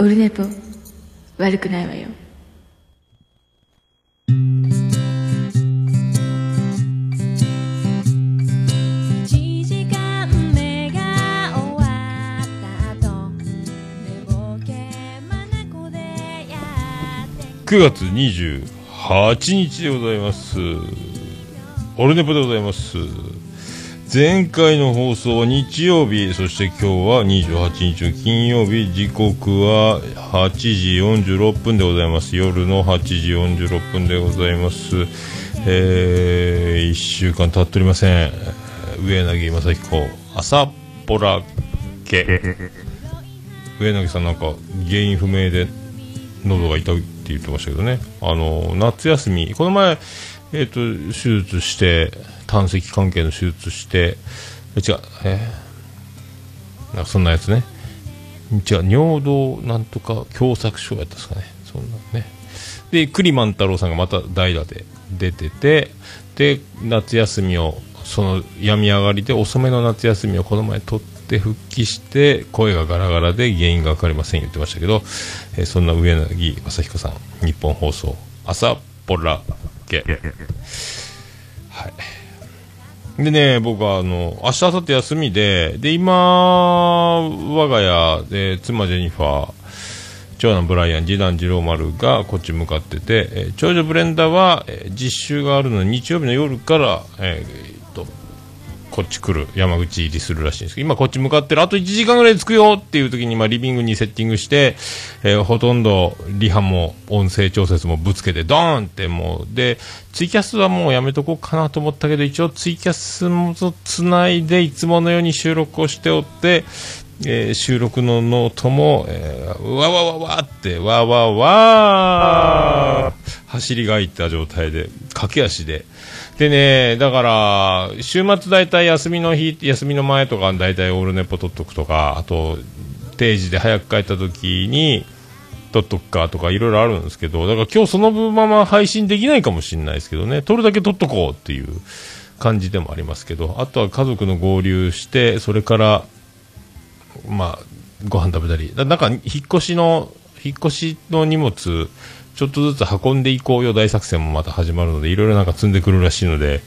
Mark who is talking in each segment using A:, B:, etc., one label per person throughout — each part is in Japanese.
A: オルネポ悪くないわよ
B: 9月28日でございます。オルネポでございます。前回の放送は日曜日、そして今日は28日の金曜日、時刻は8時46分でございます。夜の8時46分でございます。えー、1週間経っておりません。上柳正彦、朝っぽらけ。上柳さんなんか原因不明で喉が痛いって言ってましたけどね、あの夏休み、この前、えー、と手術して、胆石関係の手術して、え違う、えーなんかそんなやつね、違う、尿道なんとか狭窄症やったんですかね、そんなね。で、栗万太郎さんがまた代打で出てて、で、夏休みを、その病み上がりで遅めの夏休みをこの前取って復帰して、声がガラガラで原因が分かりません言ってましたけど、えーそんな上柳正彦さん、日本放送、朝っぽらけ。はい。でね、僕はあの、明日、明後日休みで、で、今、我が家で、妻ジェニファー、長男ブライアン、次男次郎丸がこっち向かってて、えー長女ブレンダーは、えー実習があるので日曜日の夜から、え、こっち来る、山口入りするらしいんですけど、今こっち向かってる、あと1時間ぐらい着くよっていう時に、まあ、リビングにセッティングして、えーほとんどリハも音声調節もぶつけて、ドーンってもう、で、ツイキャスはもうやめとこうかなと思ったけど、一応ツイキャスもつないで、いつものように収録をしておって、えー収録のノートも、えーわわわわって、わわわー走りがいった状態で、駆け足で。でね、だから、週末大体休みの日、休みの前とか大体オールネポ取っとくとか、あと、定時で早く帰った時に、撮っとくかとかいろいろあるんですけど、だから今日そのまま配信できないかもしれないですけどね、撮るだけ撮っとこうっていう感じでもありますけど、あとは家族の合流して、それから、まあ、ご飯食べたり、なんか引っ越しの、引っ越しの荷物、ちょっとずつ運んでいこうよ大作戦もまた始まるので、いろいろなんか積んでくるらしいので、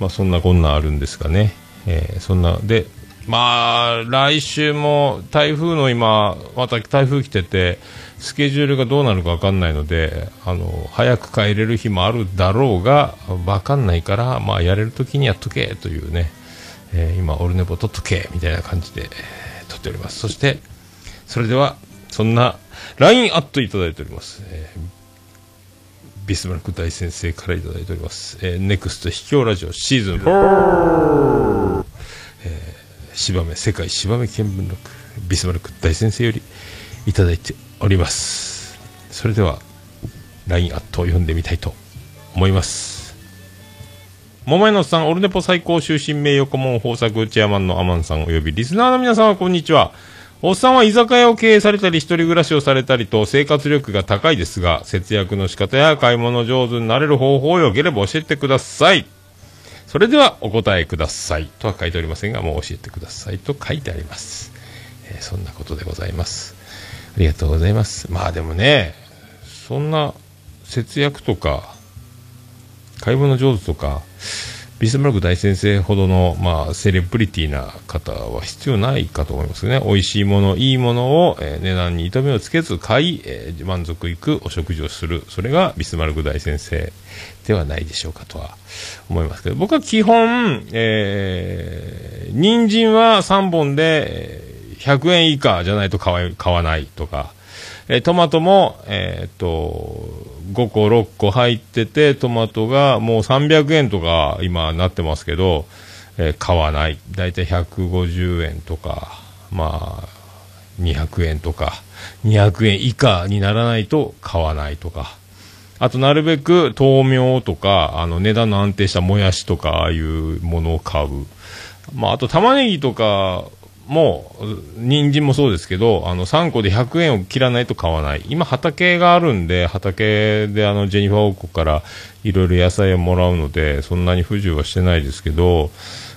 B: まあそんなこんなあるんですがね。えーそんな、で、まあ、来週も台風の今、また台風来てて、スケジュールがどうなるかわかんないので、あの、早く帰れる日もあるだろうが、わかんないから、まあやれる時にやっとけというね、えー今、オルネポ取っとけみたいな感じで、撮っております。そして、それでは、そんな、LINE アットいただいております。えービスマルク大先生からいただいております。えー、ネクスト秘境ラジオシーズン4、えー、芝目、世界芝目見聞録、ビスマルク大先生よりいただいております。それでは、LINE アットを読んでみたいと思います。桃井のさん、オルネポ最高終身名誉顧問豊作チェアマンのアマンさんおよびリスナーの皆様こんにちは。おっさんは居酒屋を経営されたり、一人暮らしをされたりと生活力が高いですが、節約の仕方や買い物上手になれる方法をよければ教えてください。それではお答えください。とは書いておりませんが、もう教えてくださいと書いてあります。えーそんなことでございます。ありがとうございます。まあでもね、そんな節約とか、買い物上手とか、ビスマルク大先生ほどの、まあ、セレブリティな方は必要ないかと思いますね。美味しいもの、いいものを、えー値段に糸目をつけず買い、えー満足いくお食事をする。それがビスマルク大先生ではないでしょうかとは思いますけど、僕は基本、えー、人参は3本で100円以下じゃないと買わ買わないとか、えートマトも、えーっと、5個、6個入ってて、トマトがもう300円とか今なってますけど、えー買わない。だいたい150円とか、まあ、200円とか、200円以下にならないと買わないとか。あと、なるべく豆苗とか、あの、値段の安定したもやしとか、ああいうものを買う。まあ、あと、玉ねぎとかも、人参もそうですけど、あの、3個で100円を切らないと買わない。今、畑があるんで、畑であの、ジェニファー王国からいろいろ野菜をもらうので、そんなに不自由はしてないですけど、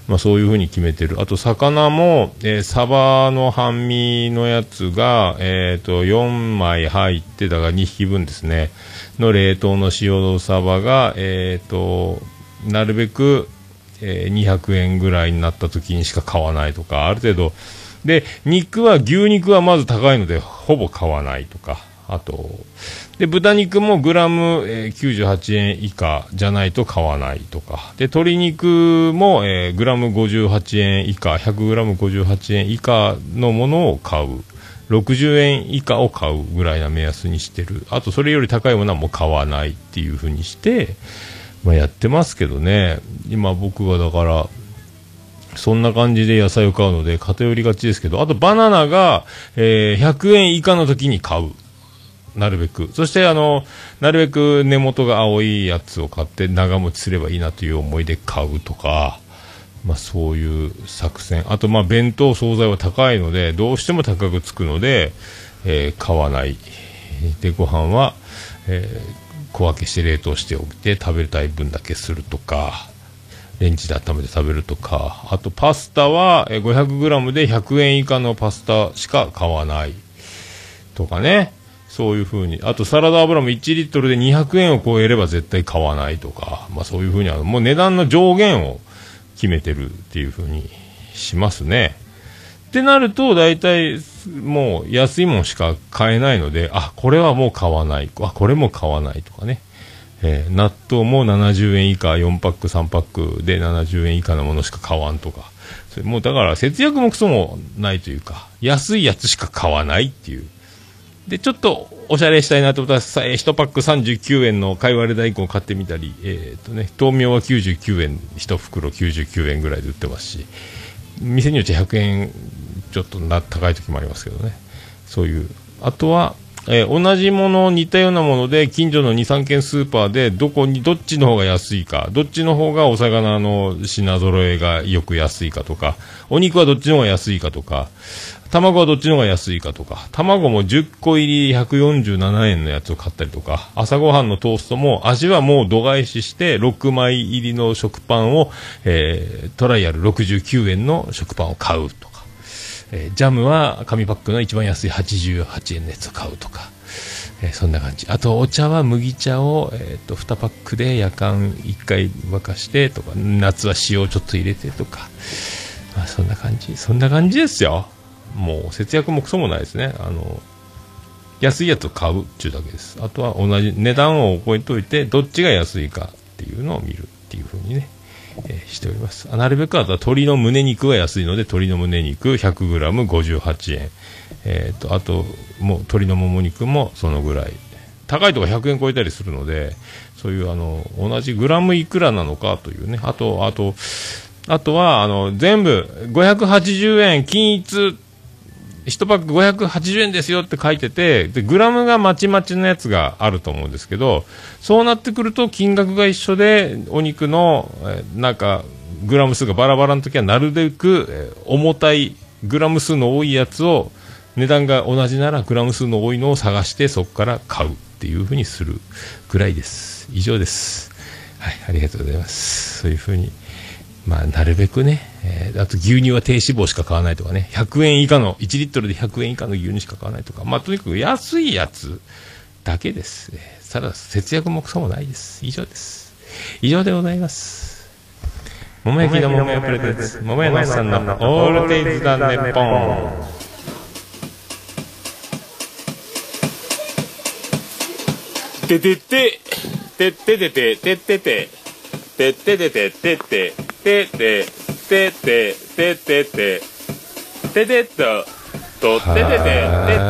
B: まあ、そういうふうに決めてる。あと、魚も、えーサバの半身のやつが、えっ、と、4枚入って、だから2匹分ですね。の冷凍の塩のサバが、えっ、と、なるべく、えー200円ぐらいになった時にしか買わないとか、ある程度、で、肉は、牛肉はまず高いので、ほぼ買わないとか、あと、で、豚肉もグラム、えー98円以下じゃないと買わないとか、で、鶏肉も、グラム58円以下、100グラム58円以下のものを買う。60円以下を買うぐらいな目安にしてる。あと、それより高いものはもう買わないっていうふうにして、まあ、やってますけどね。今僕がだから、そんな感じで野菜を買うので偏りがちですけど、あとバナナが、えー100円以下の時に買う。なるべく。そして、あの、なるべく根元が青いやつを買って長持ちすればいいなという思いで買うとか、まあそういう作戦。あと、まあ弁当、惣菜は高いので、どうしても高くつくので、えー買わない。で、ご飯は、えー小分けして冷凍しておいて食べたい分だけするとか、レンジで温めて食べるとか、あとパスタは 500g で100円以下のパスタしか買わないとかね。そういう風に。あとサラダ油も1リットルで200円を超えれば絶対買わないとか、まあそういう風にあの、もう値段の上限を決めてるっていう風にしますね。ってなると、大体、もう安いもんしか買えないので、あ、これはもう買わない。あ、これも買わないとかね。えー納豆も70円以下、4パック、3パックで70円以下のものしか買わんとか。それもうだから節約もクソもないというか、安いやつしか買わないっていう。で、ちょっとおしゃれしたいなと思ったら、1パック39円の貝割れ大根を買ってみたり、えっ、とね、豆苗は99円、1袋99円ぐらいで売ってますし、店によって100円ちょっとな高い時もありますけどね。そういう。あとは、えー同じもの、似たようなもので、近所の2、3軒スーパーで、どこに、どっちの方が安いか、どっちの方がお魚の品揃えがよく安いかとか、お肉はどっちの方が安いかとか、卵はどっちの方が安いかとか、卵も10個入り147円のやつを買ったりとか、朝ごはんのトーストも味はもう度外視して、6枚入りの食パンを、えートライアル69円の食パンを買うと、えージャムは紙パックの一番安い88円のやつを買うとか、えーそんな感じ。あと、お茶は麦茶を、えー、と2パックで夜間1回沸かしてとか、夏は塩をちょっと入れてとか、まあ、そんな感じ。そんな感じですよ。もう節約もクソもないですね。あの、安いやつを買うっていうだけです。あとは同じ値段を覚えておいて、どっちが安いかっていうのを見るっていうふうにね、えーしております。なるべくあとは鶏の胸肉は安いので、鶏の胸肉 100g58 円。えっ、と、あと、もう鶏のもも肉もそのぐらい。高いとか100円超えたりするので、そういうあの、同じグラムいくらなのかというね。あと、あと、あとは、あの、全部580円均一1パック580円ですよって書いてて、で、グラムがまちまちのやつがあると思うんですけど、そうなってくると金額が一緒で、お肉の、えなんか、グラム数がバラバラの時はなるべく、え重たい、グラム数の多いやつを、値段が同じならグラム数の多いのを探してそこから買うっていうふうにするぐらいです。以上です。はい、ありがとうございます。そういうふうにまあ、なるべくね、えーあと牛乳は低脂肪しか買わないとかね、100円以下の、1リットルで100円以下の牛乳しか買わないとか、まあ、とにかく安いやつだけです。えーただ、節約もクソもないです。以上です。以上でございます。桃焼きの桃屋プレゼンツ、桃屋のおっさんのオールデイズだねポン。ててて、てててて、ててて、てててて、てて、てて、てて、ててて、ててと、と、ててて、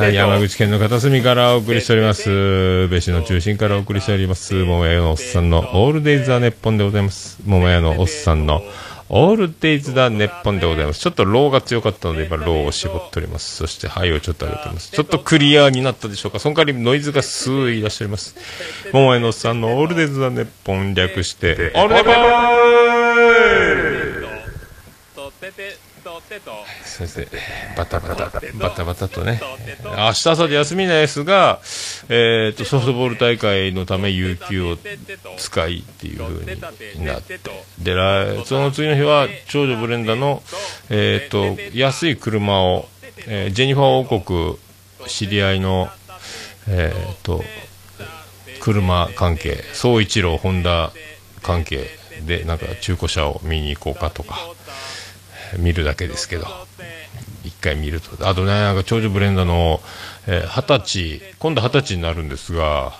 B: てて山口県の片隅からお送りしております。別市の中心からお送りしております。桃屋のおっさんのオールデイズ・ザ・ネッポンでございます。桃屋のおっさんのオールデイズ・ザ・ネッポンでございます。ちょっとローが強かったので、今ローを絞っております。そして、ハイをちょっと上げております。ちょっとクリアになったでしょうか。その代わりノイズがスーいらっしゃいます。桃江のさんのオールデイズ・ザ・ネッポン略して、オールデイポンそしてバタバタバタバタとね。明日朝で休みですが、えー、とソフトボール大会のため有給を使いっていう風になって。で来その次の日は長女ブレンダの、えー、と安い車を、えージェニファー王国知り合いの、えー、と車関係総一郎ホンダ関係でなんか中古車を見に行こうかとか見るだけですけど。一回見ると。あとねなんか長女ブレンダのえー、歳今度二十歳になるんですが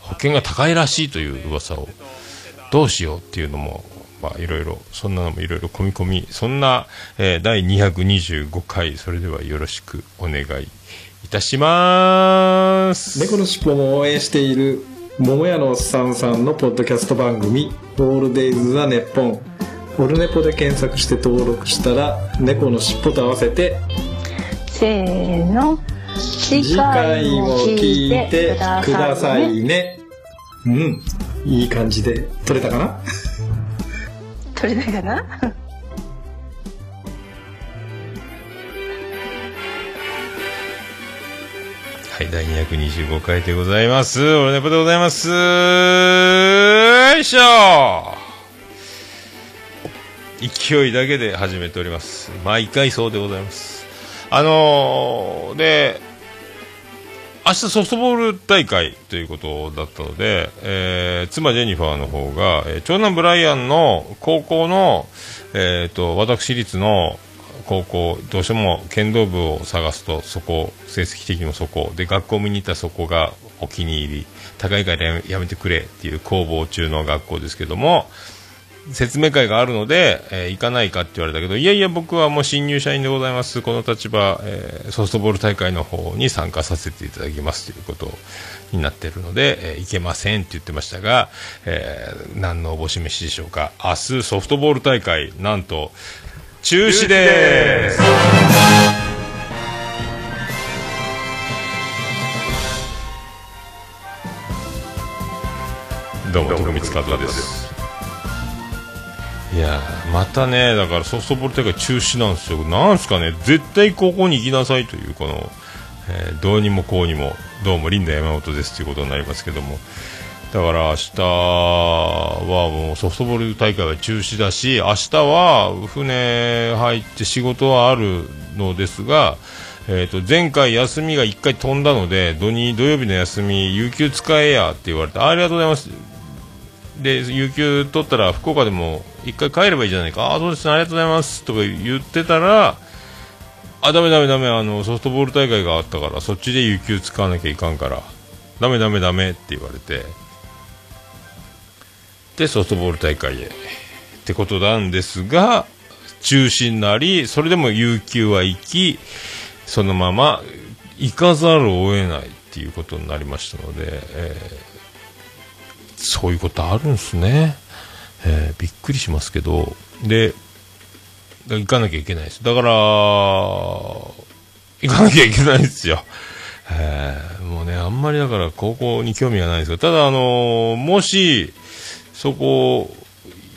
B: 保険が高いらしいという噂をどうしようっていうのもまあいろいろそんなのもいろいろ込み込みそんな、えー第225回それではよろしくお願いいたします。
C: 猫のしっぽも応援している桃屋のおっさんさんのポッドキャスト番組「オールデイズ・ザ・ネッポン」オルネポで検索して登録したら猫のしっぽと合わせて
D: せーの次
C: 次回も聞いてくださいね。うん。いい感じで撮れたかな？
D: 取れたかな？
B: はい、第225回でございます。オルネポでございます。よいしょ勢いだけで始めております。毎回そうでございます。あのー、で、明日ソフトボール大会ということだったので、えー妻ジェニファーの方が、えー長男ブライアンの高校の、えー、と私立の高校どうしても剣道部を探すとそこ成績的にもそこで学校見に行ったそこがお気に入り高いからやめてくれっていう攻防中の学校ですけども説明会があるので、えー行かないかって言われたけどいやいや僕はもう新入社員でございます。この立場、えーソフトボール大会の方に参加させていただきますということになっているので、えー行けませんって言ってましたが、えー何のおぼし飯でしょうか。明日ソフトボール大会なんと中止です。どうも徳光和夫ですいやまたねだからソフトボール大会中止なんですよ。なんすかね絶対ここに行きなさいというこの、えーどうにもこうにもどうもリンダ山本ですということになりますけども。だから明日はもうソフトボール大会は中止だし明日は船入って仕事はあるのですが、えー、と前回休みが1回飛んだので土日土曜日の休み有給使えやって言われてありがとうございます。で有給取ったら福岡でも1回帰ればいいじゃないか。あそうですね。ありがとうございます。とか言ってたらあダメダメダメ。あのソフトボール大会があったからそっちで有給使わなきゃいかんからダメダメダメって言われてでソフトボール大会へ。ってことなんですが中止になりそれでも有給は行きそのまま行かざるを得ないっていうことになりましたので、えーそういうことあるんですね、えーびっくりしますけど。で行かなきゃいけないです。だから行かなきゃいけないですよ。えーもうねあんまりだから高校に興味がないですけど。ただあのーもしそこ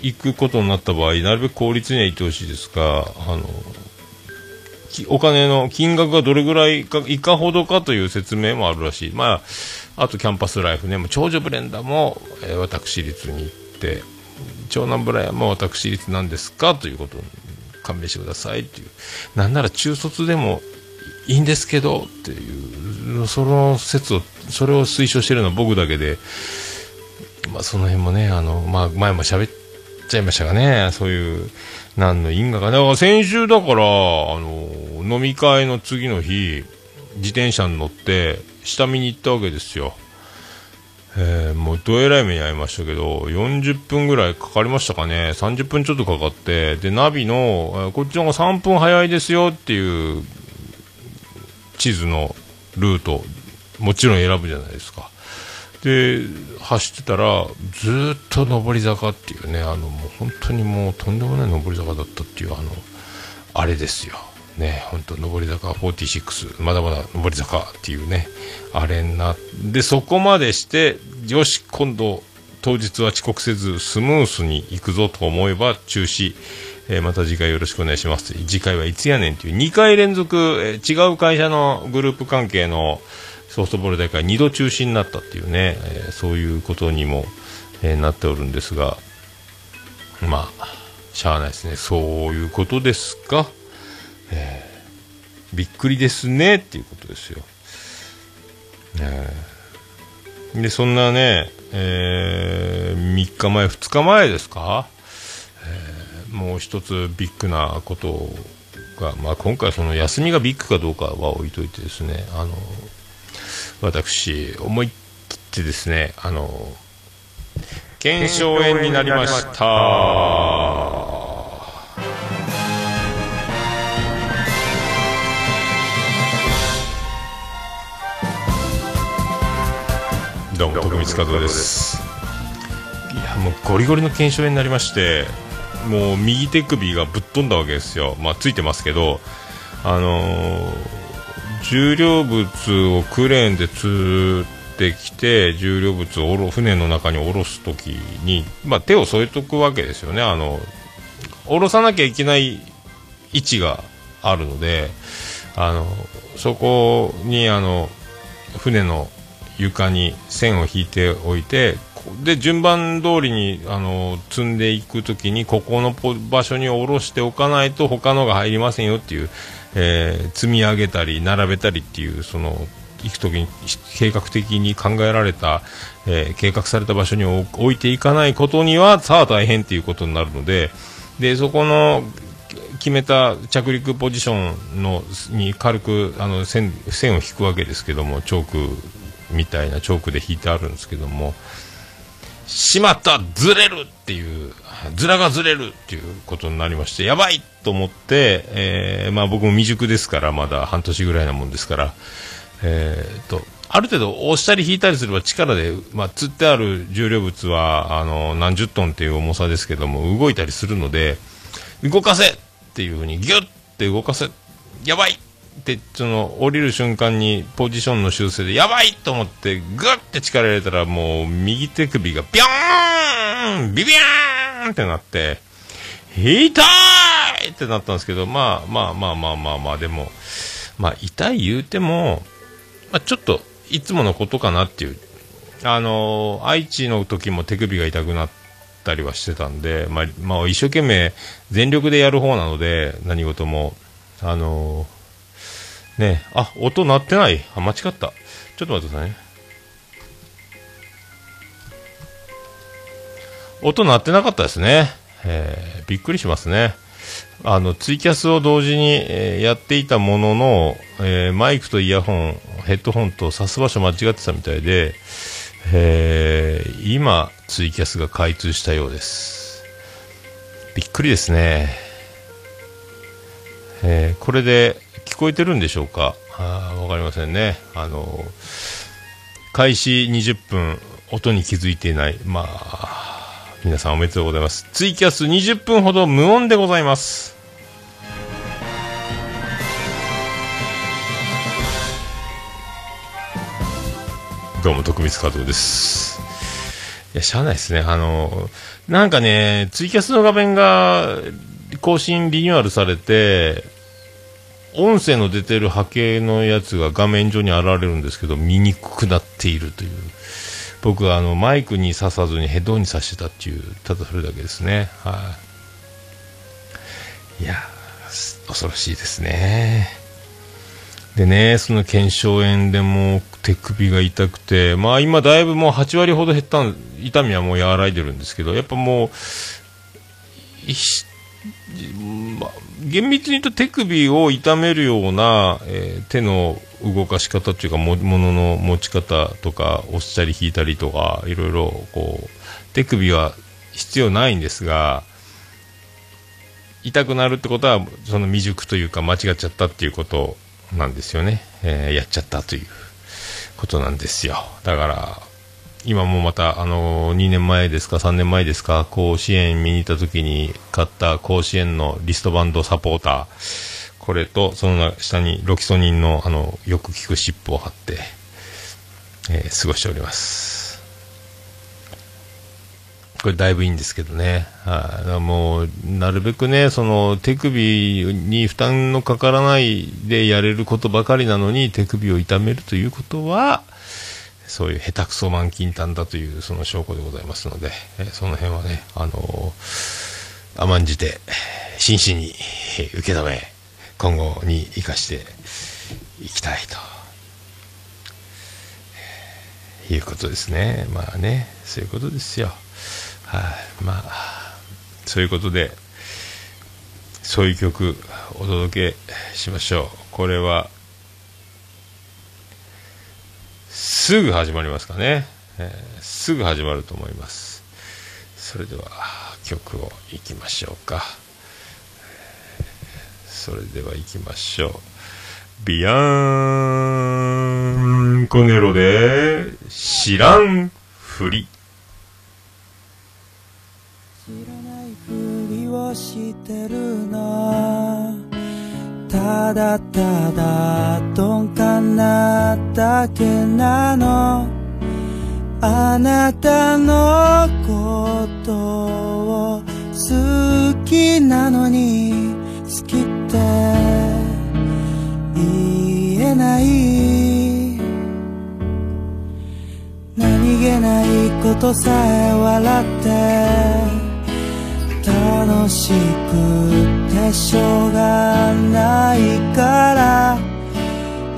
B: 行くことになった場合なるべく公立には行ってほしいですがあのきお金の金額がどれぐらいかいかほどかという説明もあるらしい、まあ、あとキャンパスライフね。も長女ブレンダーも、えー私立に行って長男ブライアンも私立なんですか？ということに勘弁してくださいっていう。なんなら中卒でもいいんですけどっていうその説をそれを推奨してるのは僕だけで、まあ、その辺もねあの、まあ、前も喋っちゃいましたがねそういう何の因果か。ねだから先週だからあの飲み会の次の日自転車に乗って下見に行ったわけですよ。えーもうどえらい目に遭いましたけど40分ぐらいかかりましたかね。30分ちょっとかかってでナビの、えこっちの方が3分早いですよっていう地図のルートもちろん選ぶじゃないですか。で走ってたらずっと上り坂っていうねあのもう本当にもうとんでもない上り坂だったっていうあのあれですよ。ね本当上り坂46まだまだ上り坂っていうねあれになでそこまでしてよし今度当日は遅刻せずスムースに行くぞと思えば中止、えーまた次回よろしくお願いします。次回はいつやねんという2回連続、えー違う会社のグループ関係のソフトボール大会2度中止になったっていうね、えーそういうことにも、えなっておるんですが、まあ、しゃあないですね。そういうことですか。えーびっくりですねっていうことですよ。えーで、そんなね、え3日前、2日前ですか、えーもう一つビッグなことが、まあ、今回、その休みがビッグかどうかは置いといてですね、あの私、思い切ってですね、あの腱鞘炎になりました。どうも徳光和夫です。いやもうゴリゴリの腱鞘炎になりましてもう右手首がぶっ飛んだわけですよ。まあついてますけどあのー重量物をクレーンで吊ってきて重量物をおろ船の中に下ろすときに、まあ、手を添えとくわけですよね。あの下ろさなきゃいけない位置があるのであのそこにあの船の床に線を引いておいてで順番通りにあの積んでいくときにここの場所に下ろしておかないと他のが入りませんよっていう、えー積み上げたり並べたりっていうその行くときに計画的に考えられた、えー計画された場所に置置いていかないことにはさあ大変っていうことになるのででそこの決めた着陸ポジションのに軽くあの線線を引くわけですけどもチョークみたいなチョークで引いてあるんですけどもしまったずれるっていうずらがずれるっていうことになりましてやばいと思って、えーまあ、僕も未熟ですからまだ半年ぐらいなもんですから、えー、とある程度押したり引いたりすれば力で、まあ、釣ってある重量物はあの何十トンっていう重さですけども動いたりするので動かせっていうふうにギュッて動かせやばいてその降りる瞬間にポジションの修正でやばいと思ってグッて力入れたらもう右手首がビョーンビビャーンってなって痛いってなったんですけどまあまあまあまあまあまあでもまあ痛い言うても、まあ、ちょっといつものことかなっていうあの愛知の時も手首が痛くなったりはしてたんで、まあ、まあ、一生懸命全力でやる方なので、何事も。あのーね、あ、音鳴ってない。あ、間違った。ちょっと待ってくださいね。音鳴ってなかったですね。えーびっくりしますね。あの、ツイキャスを同時に、えーやっていたものの、えーマイクとイヤホン、ヘッドホンと挿す場所間違ってたみたいで、えー今、ツイキャスが開通したようです。びっくりですね。えーこれで聞こえてるんでしょうか？あわかりませんね。あの、開始20分、音に気づいていない。まあ、皆さんおめでとうございます。ツイキャス20分ほど無音でございます。どうも、徳光和夫です。いや、しゃあないですね。あの、なんかね、ツイキャスの画面が更新リニューアルされて、音声の出てる波形のやつが画面上に現れるんですけど、見にくくなっているという。僕はあのマイクに刺さずにヘッドに刺してたっていう、ただそれだけですね。はい。いや、恐ろしいですね。でね、その腱鞘炎でも手首が痛くて、まあ今だいぶもう8割ほど減った、痛みはもう和らいでるんですけど、やっぱもう、ま、厳密に言うと手首を痛めるような、えー手の動かし方というかもものの持ち方とか押したり引いたりとかいろいろこう手首は必要ないんですが痛くなるってことはその未熟というか間違っちゃったっていうことなんですよね、えーやっちゃったということなんですよ。だから今もまた、あの2年前ですか、3年前ですか、甲子園見に行った時に買った甲子園のリストバンドサポーター、これと、その下にロキソニンの、あの、よく効くシップを貼って、えー過ごしております。これだいぶいいんですけどね。はい。だからもう、なるべくね、その、手首に負担のかからないでやれることばかりなのに、手首を痛めるということは、そういう下手くそ満金炭だというその証拠でございますので、えその辺はね、あのー甘んじて、真摯に受け止め、今後に生かしていきたいと。いうことですね。まあね、そういうことですよ。はい、まあ、そういうことで、そういう曲お届けしましょう。これは、すぐ始まりますかね。えーすぐ始まると思います。それでは、曲をいきましょうか。それでは行きましょう。ビアンコネロで、知らんふり。
E: 知らないふりをしてるのただただ鈍感なだけなの。あなたのことを好きなのに好きって言えない。何気ないことさえ笑って楽しくてしょうがないから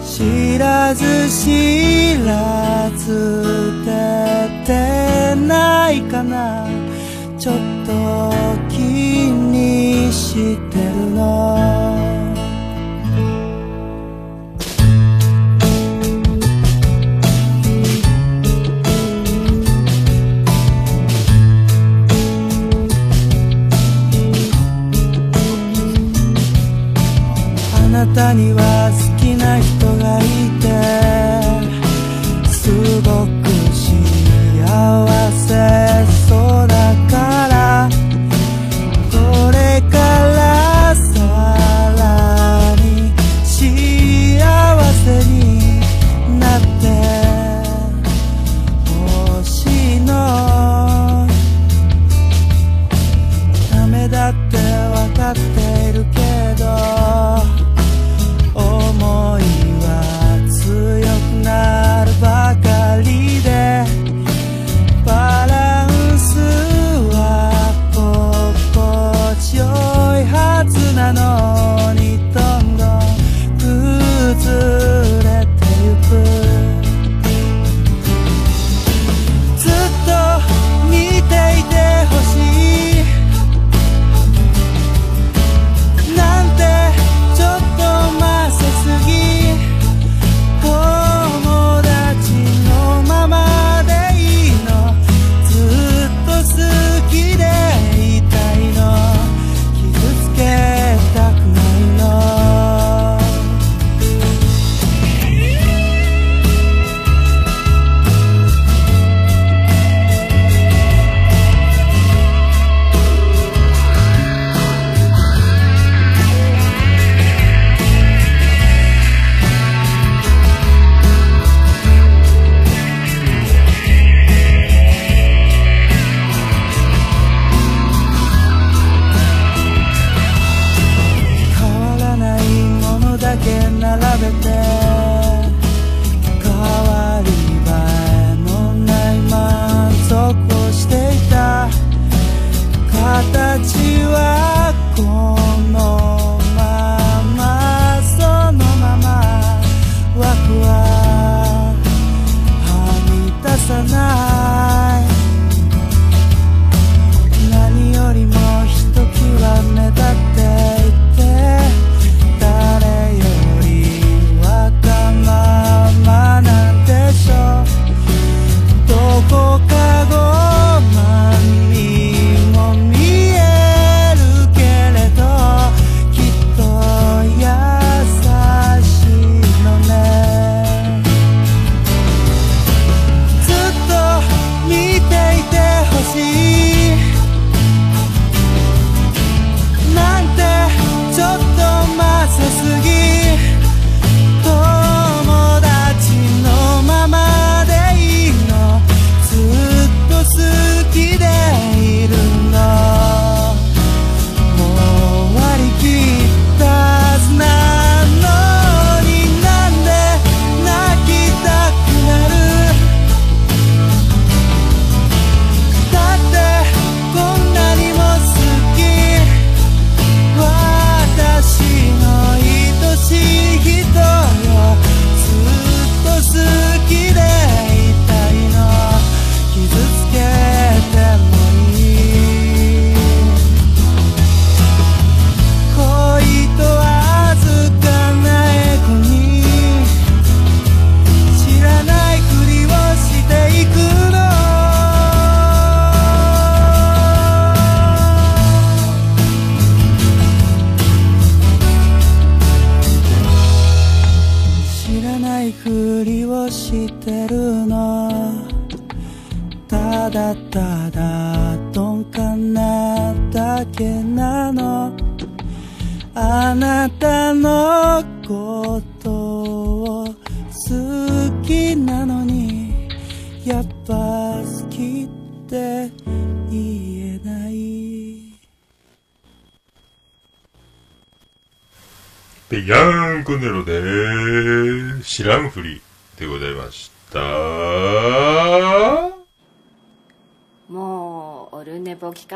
E: 知らず知らず出てないかなちょっと気にしてるのたには好きな人がいてすごく幸せ。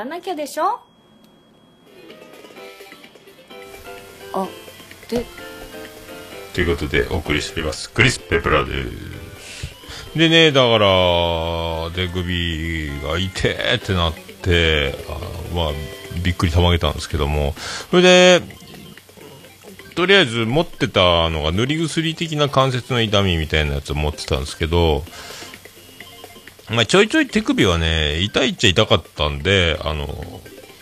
B: ネ
F: ポ聞かなきゃでしょ？あで
B: ということでお送りしております。クリス・ペプラです。でね、だから、手首が痛えってなって、あまあ、びっくりたまげたんですけども、それで、とりあえず持ってたのが塗り薬的な関節の痛みみたいなやつを持ってたんですけど、まあ、ちょいちょい手首はね、痛いっちゃ痛かったんで、あの、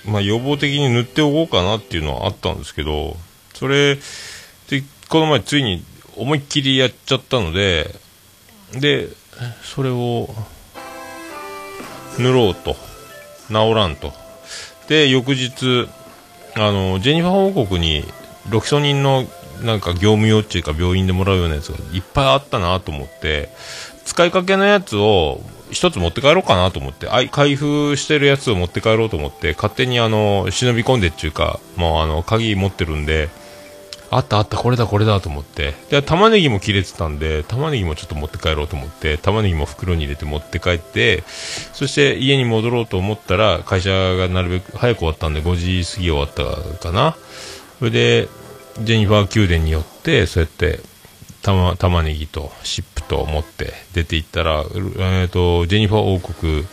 B: まあ、予防的に塗っておこうかなっていうのはあったんですけど、それ、で、この前ついに思いっきりやっちゃったので、で、それを、塗ろうと。治らんと。で、翌日、あの、ジェニファー王国に、ロキソニンの、なんか業務用っていうか病院でもらうようなやつがいっぱいあったなと思って、使いかけのやつを一つ持って帰ろうかなと思って、あい開封してるやつを持って帰ろうと思って、勝手にあの、忍び込んでっていうか、もうあの、鍵持ってるんで、あったあった、これだこれだと思って。で、玉ねぎも切れてたんで、玉ねぎもちょっと持って帰ろうと思って、玉ねぎも袋に入れて持って帰って、そして家に戻ろうと思ったら、会社がなるべく早く終わったんで、5時過ぎ終わったかな。それで、ジェニファー宮殿によって、そうやって、玉玉ねぎとシップと持って出て行ったら、えー、とジェニファー王国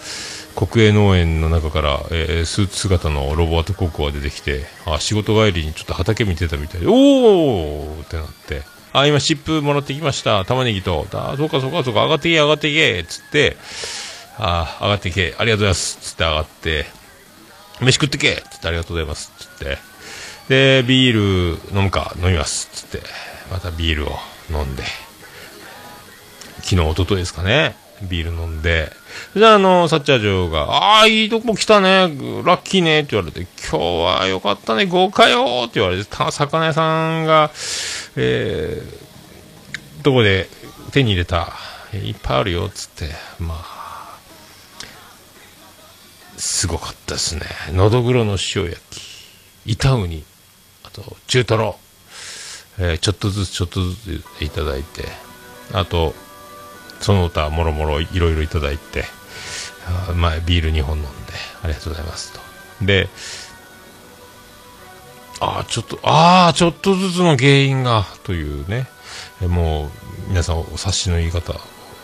B: 国営農園の中から、えースーツ姿のロボアトココが出てきてあ仕事帰りにちょっと畑見てたみたいでおーってなってあ今シップもらってきました。玉ねぎと。あそうかそうかそうか上がってけ上がってけっつってあ上がってけありがとうございますっつって上がって飯食ってけっつってありがとうございますっつって。でビール飲むか飲みますっつって。またビールを。飲んで。昨日一昨日ですかね。ビール飲んで。じゃああのサッチャー嬢が「ああいいとこ来たね。ラッキーね」って言われて「今日はよかったね。豪華よ」って言われて魚屋さんがえー、どこで手に入れた。いっぱいあるよっつって。まあすごかったですね。のどぐろの塩焼き。板ウニ。あと中トロ。えーちょっとずつちょっとずついただいてあとその他もろもろいろいろいただいてあまあビール2本飲んでありがとうございますと。でああちょっとああちょっとずつの原因がというね。もう皆さんお察しの言い方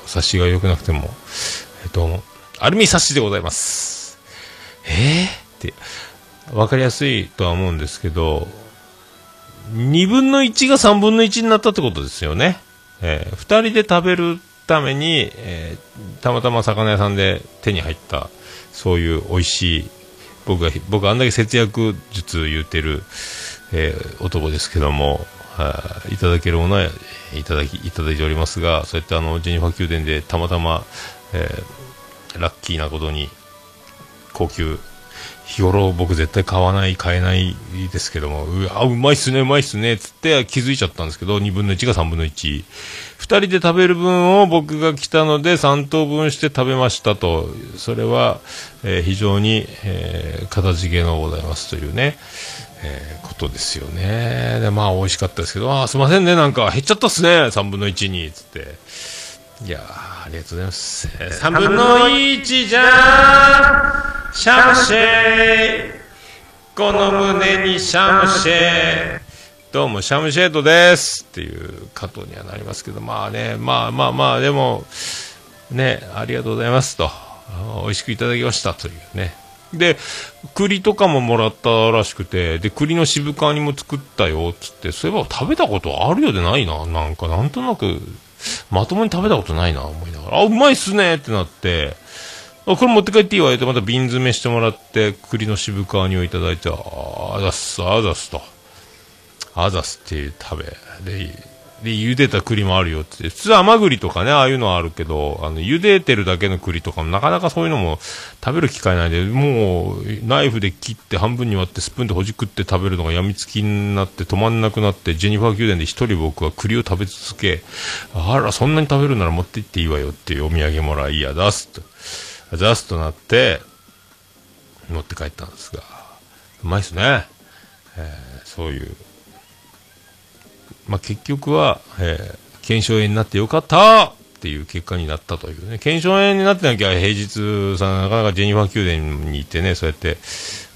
B: 察しが良くなくてもえっとアルミサッシでございます。えー、って分かりやすいとは思うんですけど2分の1が3分の1になったってことですよね。えー、2人で食べるために、えーたまたま魚屋さんで手に入った、そういう美味しい、僕が、僕あんだけ節約術言うてる、えー男ですけども、あいただけるものはいただき、いただいておりますが、そうやってあの、ジェニファー宮殿でたまたま、えーラッキーなことに、高級日頃僕絶対買わない買えないですけどもうわうまいっすねうまいっすねつって気づいちゃったんですけど2分の1が3分の12人で食べる分を僕が来たので3等分して食べましたと。それは、えー非常に、えー、形げのございますというねえーことですよね。でまあ美味しかったですけどあすいませんねなんか減っちゃったっすね3分の1につって。いやありがとうございます。3分の1じゃんシャムシェイこの胸にシャムシェイ。どうもシャムシェードです。っていう加藤にはなりますけどまあねまあまあまあでもねありがとうございますと。美味しくいただきましたというね。で栗とかももらったらしくてで栗の渋皮煮も作ったよっつって。そういえば食べたことあるようでないな。なんかなんとなくまともに食べたことないな思いながら。あうまいっすねってなって。あこれ持って帰っていいわよってまた瓶詰めしてもらって栗の渋皮煮をいただいてあざっすあざっすと。あざすっていう食べ。でで、茹でた栗もあるよって。普通甘栗とかね、ああいうのはあるけど、あの、茹でてるだけの栗とかもなかなかそういうのも食べる機会ないで、もう、ナイフで切って半分に割ってスプーンでほじくって食べるのが病みつきになって止まんなくなって、ジェニファー宮殿で一人僕は栗を食べ続け、あら、そんなに食べるなら持って行っていいわよっていうお土産もらい、いや、出すと。出すとなって、持って帰ったんですが、うまいっすね。えーそういう。まあ、結局は、えー腱鞘炎になってよかったっていう結果になったというね。腱鞘炎になってなきゃ平日さ、なかなかジェニファー宮殿に行ってね、そうやって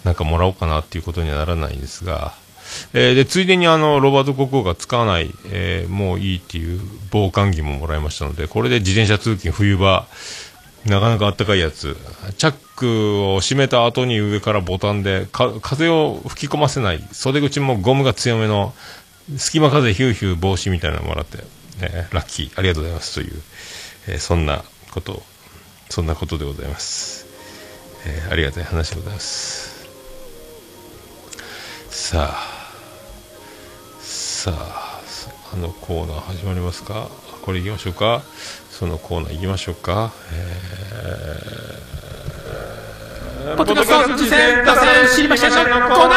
B: なんかもらおうかなっていうことにはならないんですが、えーで、ついでにあの、ロバート国王が使わない、えーもういいっていう防寒着ももらいましたので、これで自転車通勤冬場、なかなかあったかいやつ。チャックを閉めた後に上からボタンで、風を吹き込ませない、袖口もゴムが強めの、隙間風ヒューヒュー防止みたいなのもらって、えーラッキー、ありがとうございますという、えーそんなこと、そんなことでございます。えーありがたい話でございます。さあ、さあ、あのコーナー始まりますか？これ行きましょうか？そのコーナー行きましょうか？えー、ポッドキャスト次戦打線知りましたのコーナ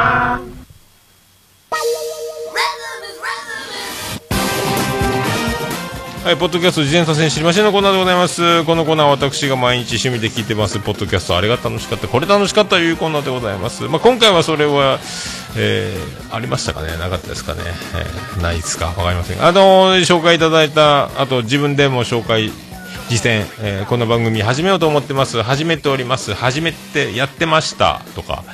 B: ーはい、ポッドキャスト事前左遷知りませんのコーナーでございます。このコーナーは私が毎日趣味で聞いてます、ポッドキャスト、あれが楽しかった、これ楽しかったというコーナーでございます。まあ、今回はそれは、えー、ありましたかね？なかったですかね、えーないですか？わかりません。あのー紹介いただいた、あと自分でも紹介、実践、えーこの番組始めようと思ってます、始めております、始めてやってました。とか、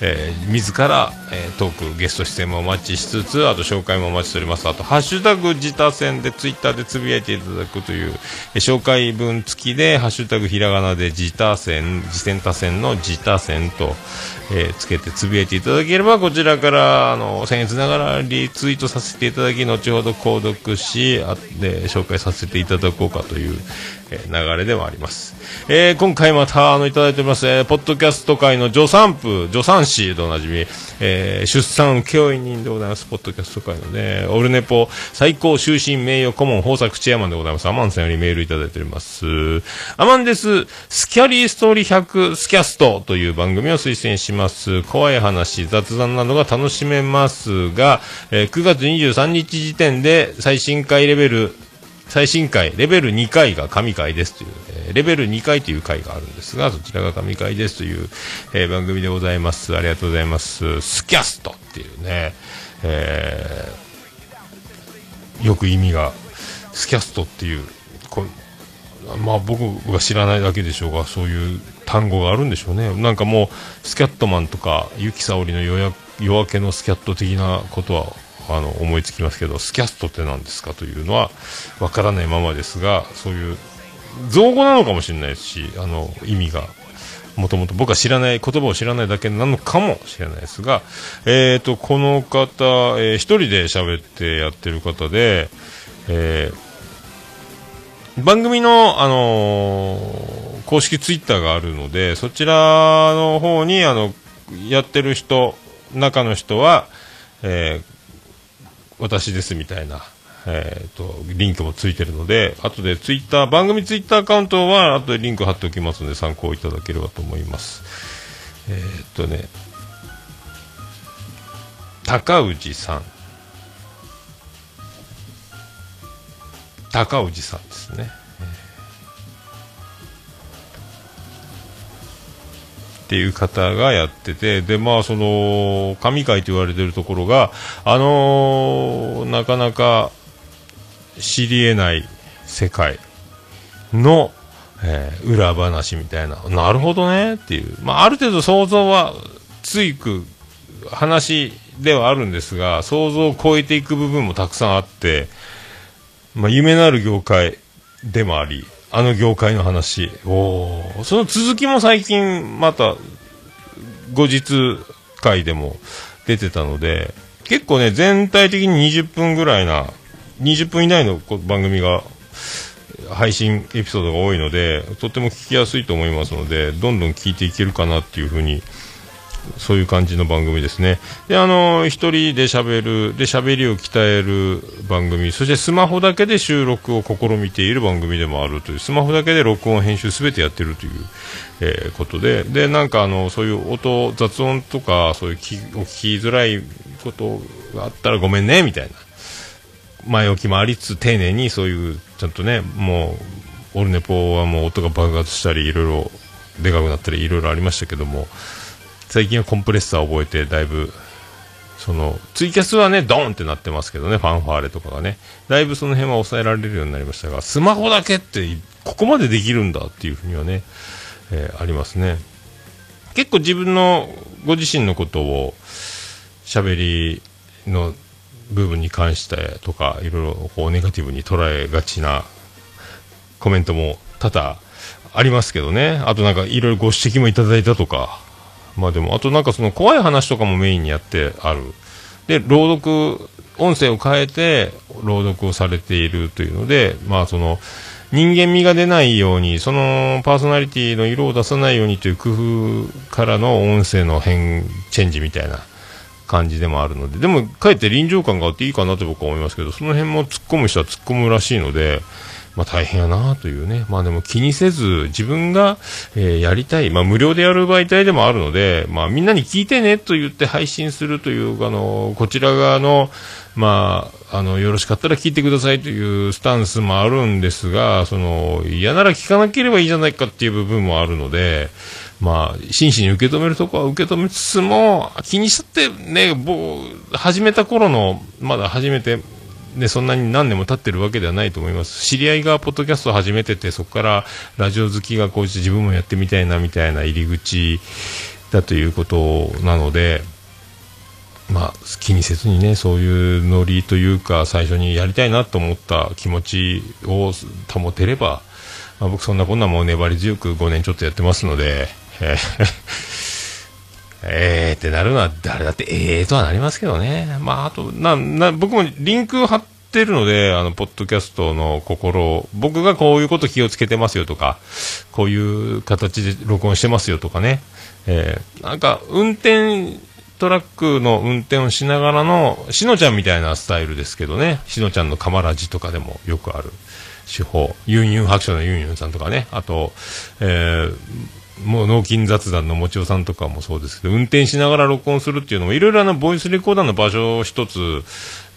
B: えー自ら、えートーク、ゲスト出演もお待ちしつつ、あと紹介もお待ちしております。あと、ハッシュタグ自他戦でツイッターでつぶやいていただくという、えー紹介文付きで、ハッシュタグひらがなで自他戦、自戦他戦の自他戦と、えーつけてつぶやいていただければ、こちらから、あの、僭越ながらリツイートさせていただき、後ほど購読し、あで、紹介させていただこうかという、え流れではあります。えー今回また、あの、いただいております、えーポッドキャスト界の助産婦、助産師でおなじみ、えー出産請負人でございます、ポッドキャスト界のね、オルネポ最高終身名誉顧問豊作チェアマンでございます。アマンさんよりメールいただいております。アマンです。スキャリーストーリー100スキャストという番組を推薦します。怖い話、雑談などが楽しめますが、えー9月23日時点で最新回レベル最新回、レベル2回が神回ですという、えーレベル2回という回があるんですが、そちらが神回ですという、えー番組でございます。ありがとうございます。スキャストっていうね、えーよく意味が、スキャストっていう、こまあ僕が知らないだけでしょうが、そういう単語があるんでしょうね。なんかもう、スキャットマンとか、ユキサオリの夜夜明けのスキャット的なことは、あの、思いつきますけど、スキャストって何ですかというのは、わからないままですが、そういう、造語なのかもしれないですし、あの、意味が、もともと僕は知らない、言葉を知らないだけなのかもしれないですが、えーと、この方、えー一人で喋ってやってる方で、えー番組の、あのー公式ツイッターがあるので、そちらの方に、あの、やってる人、中の人は、えー私ですみたいな、えーと、リンクもついてるので、後でツイッター、番組ツイッターアカウントは、後でリンク貼っておきますので、参考いただければと思います。えーっとね、高氏さん。高氏さんですね。っていう方がやってて、で、まあ、その、神回と言われてるところが、あのーなかなか知り得ない世界の、えー裏話みたいな、なるほどねっていう、まあ、ある程度想像はついく話ではあるんですが、想像を超えていく部分もたくさんあって、まあ、夢のある業界でもあり、あの業界の話、おー。その続きも最近また後日回でも出てたので、結構ね、全体的に20分ぐらいな、20分以内のこ番組が、配信エピソードが多いので、とっても聞きやすいと思いますので、どんどん聞いていけるかなっていうふうにそういう感じの番組ですね。で、あの、一人で喋る、で、喋りを鍛える番組、そしてスマホだけで収録を試みている番組でもあるという、スマホだけで録音、編集すべてやってるという、えーことで、で、なんかあの、そういう音、雑音とか、そういうきお聞きづらいことがあったらごめんね、みたいな。前置きもありつつ丁寧にそういうちゃんとねもうオルネポはもう音が爆発したりいろいろでかくなったりいろいろありましたけども最近はコンプレッサーを覚えてだいぶそのツイキャスはねドーンってなってますけどねファンファーレとかがね。だいぶその辺は抑えられるようになりましたがスマホだけってここまでできるんだっていうふうにはね、えーありますね。結構自分のご自身のことを喋りの部分に関してとかいろいろこうネガティブに捉えがちなコメントも多々ありますけどね。あとなんかいろいろご指摘もいただいたとかまあでもあとなんかその怖い話とかもメインにやってある。で朗読音声を変えて朗読をされているというのでまあその人間味が出ないようにそのパーソナリティの色を出さないようにという工夫からの音声の変チェンジみたいな感じでもあるので、でも、かえって臨場感があっていいかなと僕は思いますけど、その辺も突っ込む人は突っ込むらしいので、まあ大変やなというね。まあでも気にせず、自分が、えーやりたい、まあ無料でやる媒体でもあるので、まあみんなに聞いてねと言って配信するという、あの、こちら側の、まあ、あの、よろしかったら聞いてくださいというスタンスもあるんですが、その、嫌なら聞かなければいいじゃないかっていう部分もあるので、まあ、真摯に受け止めるとこは受け止めつつも、気にしちゃってね、ぼ始めた頃の、まだ始めて、ね、そんなに何年も経ってるわけではないと思います。知り合いがポッドキャストを始めてて、そこからラジオ好きがこうして自分もやってみたいなみたいな入り口だということなので、まあ、気にせずにね、そういうノリというか、最初にやりたいなと思った気持ちを保てれば、まあ、僕そんなこんなもう粘り強く5年ちょっとやってますので、えーえーってなるのは誰だってええーとはなりますけどね。まあ、あと、な、な、僕もリンク貼ってるので、あの、ポッドキャストの心を、僕がこういうこと気をつけてますよとか、こういう形で録音してますよとかね。えーなんか、運転、トラックの運転をしながらの、しのちゃんみたいなスタイルですけどね。しのちゃんのカマラジとかでもよくある手法。ユンユン白書のユンユンさんとかね。あと、えーもう脳筋雑談のもちおさんとかもそうですけど、運転しながら録音するっていうのも、いろいろなボイスレコーダーの場所を一つ、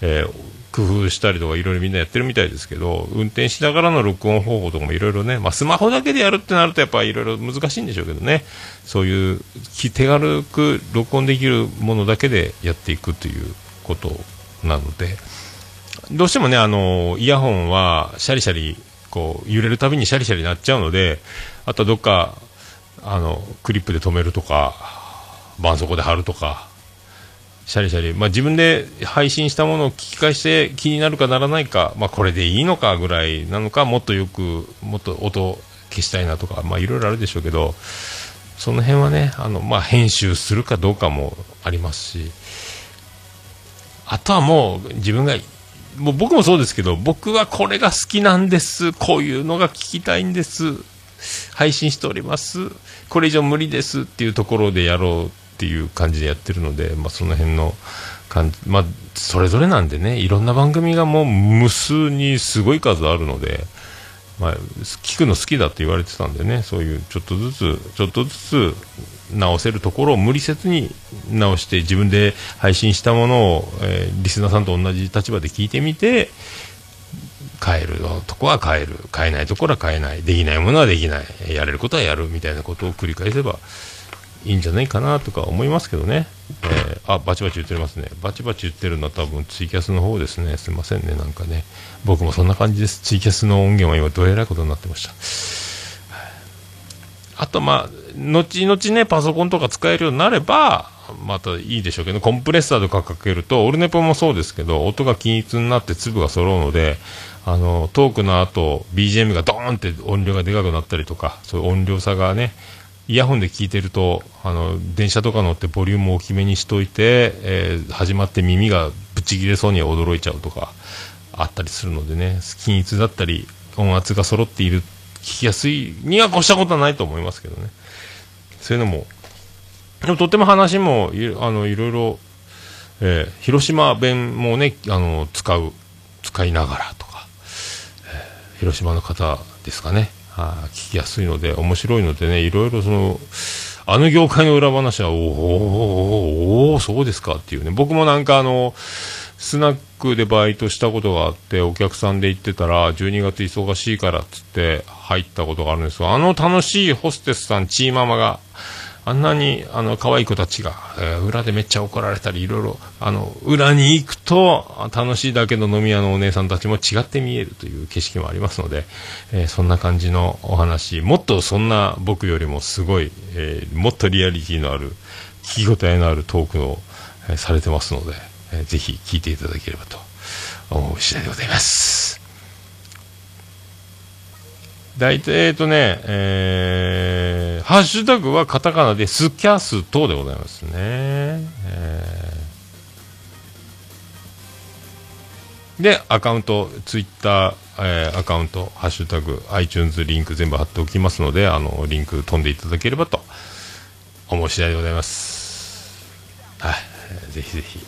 B: えー工夫したりとかいろいろみんなやってるみたいですけど、運転しながらの録音方法とかもいろいろね、まあスマホだけでやるってなるとやっぱいろいろ難しいんでしょうけどね、そういう手軽く録音できるものだけでやっていくということなので、どうしてもね、あの、イヤホンはシャリシャリ、こう、揺れるたびにシャリシャリなっちゃうので、あとはどっか、あの、クリップで止めるとか、絆創膏で貼るとか、シャリシャリ、まあ、自分で配信したものを聞き返して気になるかならないか、まあ、これでいいのかぐらいなのか、もっとよく、もっと音消したいなとか、まあ、いろいろあるでしょうけど、その辺はね、あの、まあ、編集するかどうかもありますし、あとはもう自分が、もう僕もそうですけど、僕はこれが好きなんです、こういうのが聞きたいんです、配信しております、これ以上無理ですっていうところでやろうっていう感じでやってるので、まあ、その辺の感じ、まあ、それぞれなんでね、いろんな番組がもう無数にすごい数あるので、まあ、聞くの好きだって言われてたんでね、そういうちょっとずつ、ちょっとずつ直せるところを無理せずに直して、自分で配信したものを、えーリスナーさんと同じ立場で聞いてみて、変えるとこは変える、変えないところは変えない、できないものはできない、やれることはやるみたいなことを繰り返せばいいんじゃないかなとか思いますけどね。えーあ、バチバチ言ってますね。バチバチ言ってるのは多分ツイキャスの方ですね。すいませんね、なんかね。僕もそんな感じです。ツイキャスの音源は今どえらいことになってました。あと、まあ、後々ね、パソコンとか使えるようになれば、またいいでしょうけど、コンプレッサーとかかけると、オルネポもそうですけど、音が均一になって粒が揃うので、あの、トークの後、BGM がドーンって音量がでかくなったりとか、そういう音量差がね、イヤホンで聞いてると、あの、電車とか乗ってボリューム大きめにしといて、えー始まって耳がぶち切れそうに驚いちゃうとか、あったりするのでね、均一だったり、音圧が揃っている、聞きやすいには越したことはないと思いますけどね。そういうのも、でもとっても話もいあのいろいろ、えー広島弁もねあの使う使いながら、広島の方ですかね。あ聞きやすいので面白いのでねいろいろそのあの業界の裏話はおーおーおーおそうですかっていうね。僕もなんかあのスナックでバイトしたことがあってお客さんで行ってたら12月忙しいからっつって入ったことがあるんですがあの楽しいホステスさんチーママがあんなにあの可愛い子たちが、えー裏でめっちゃ怒られたりいろいろあの裏に行くと楽しいだけの飲み屋のお姉さんたちも違って見えるという景色もありますので、えーそんな感じのお話もっとそんな僕よりもすごい、えーもっとリアリティのある聞き応えのあるトークを、えされてますので、えーぜひ聞いていただければと思う次第でございます。大体、えっとね、えー、ハッシュタグはカタカナでスキャストでございますね。えーで、アカウント、ツイッター、えーアカウント、ハッシュタグ、iTunes リンク全部貼っておきますので、あの、リンク飛んでいただければと思う次第でございます。はい、ぜひぜひ、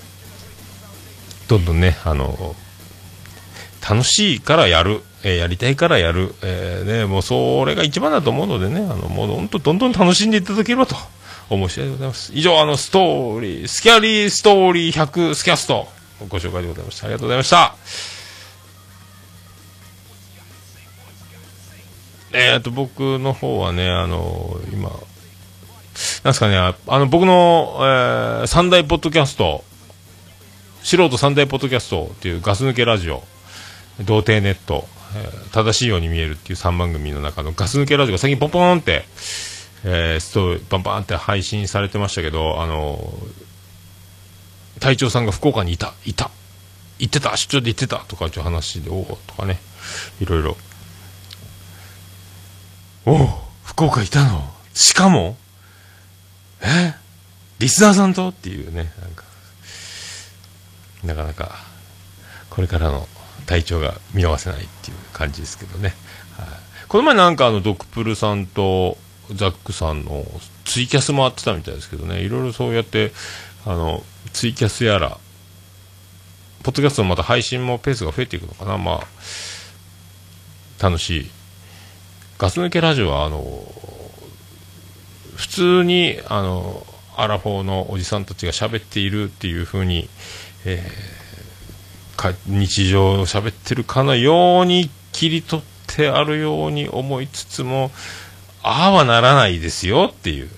B: どんどんね、あの、楽しいからやる、えーやりたいからやる、えーね、もうそれが一番だと思うのでね、あの、もうどんどんどんどん楽しんでいただければと思う次第でございます。以上、あの、ストーリー、スキャリーストーリー100スキャスト、ご紹介でございました。ありがとうございました。えー、と、僕の方はね、あの、今、なんですかね、あの、僕の、えー三大ポッドキャスト、素人三大ポッドキャストっていうガス抜けラジオ、童貞ネット、えー正しいように見えるっていう3番組の中のガス抜けラジオが最近ポンポンって、えーストーバンバンって配信されてましたけど、あの隊長さんが福岡にいた、いた、行ってた、出張で行ってたとかっていう話で、おおとかね、いろいろ。おお福岡いたの。しかもえリスナーさんと？っていうね、なんか、なかなか、これからの体調が見逃せないっていう感じですけどね。はい、この前なんかあの、ドクプルさんとザックさんのツイキャスもあってたみたいですけどね、いろいろそうやって、あの、ツイキャスやら、ポッドキャストのまた配信もペースが増えていくのかな、まあ、楽しい。ガス抜けラジオは、あの、普通に、あの、アラフォーのおじさんたちが喋っているっていう風に、えーか日常を喋ってるかのように切り取ってあるように思いつつも、ああはならないですよっていう。うん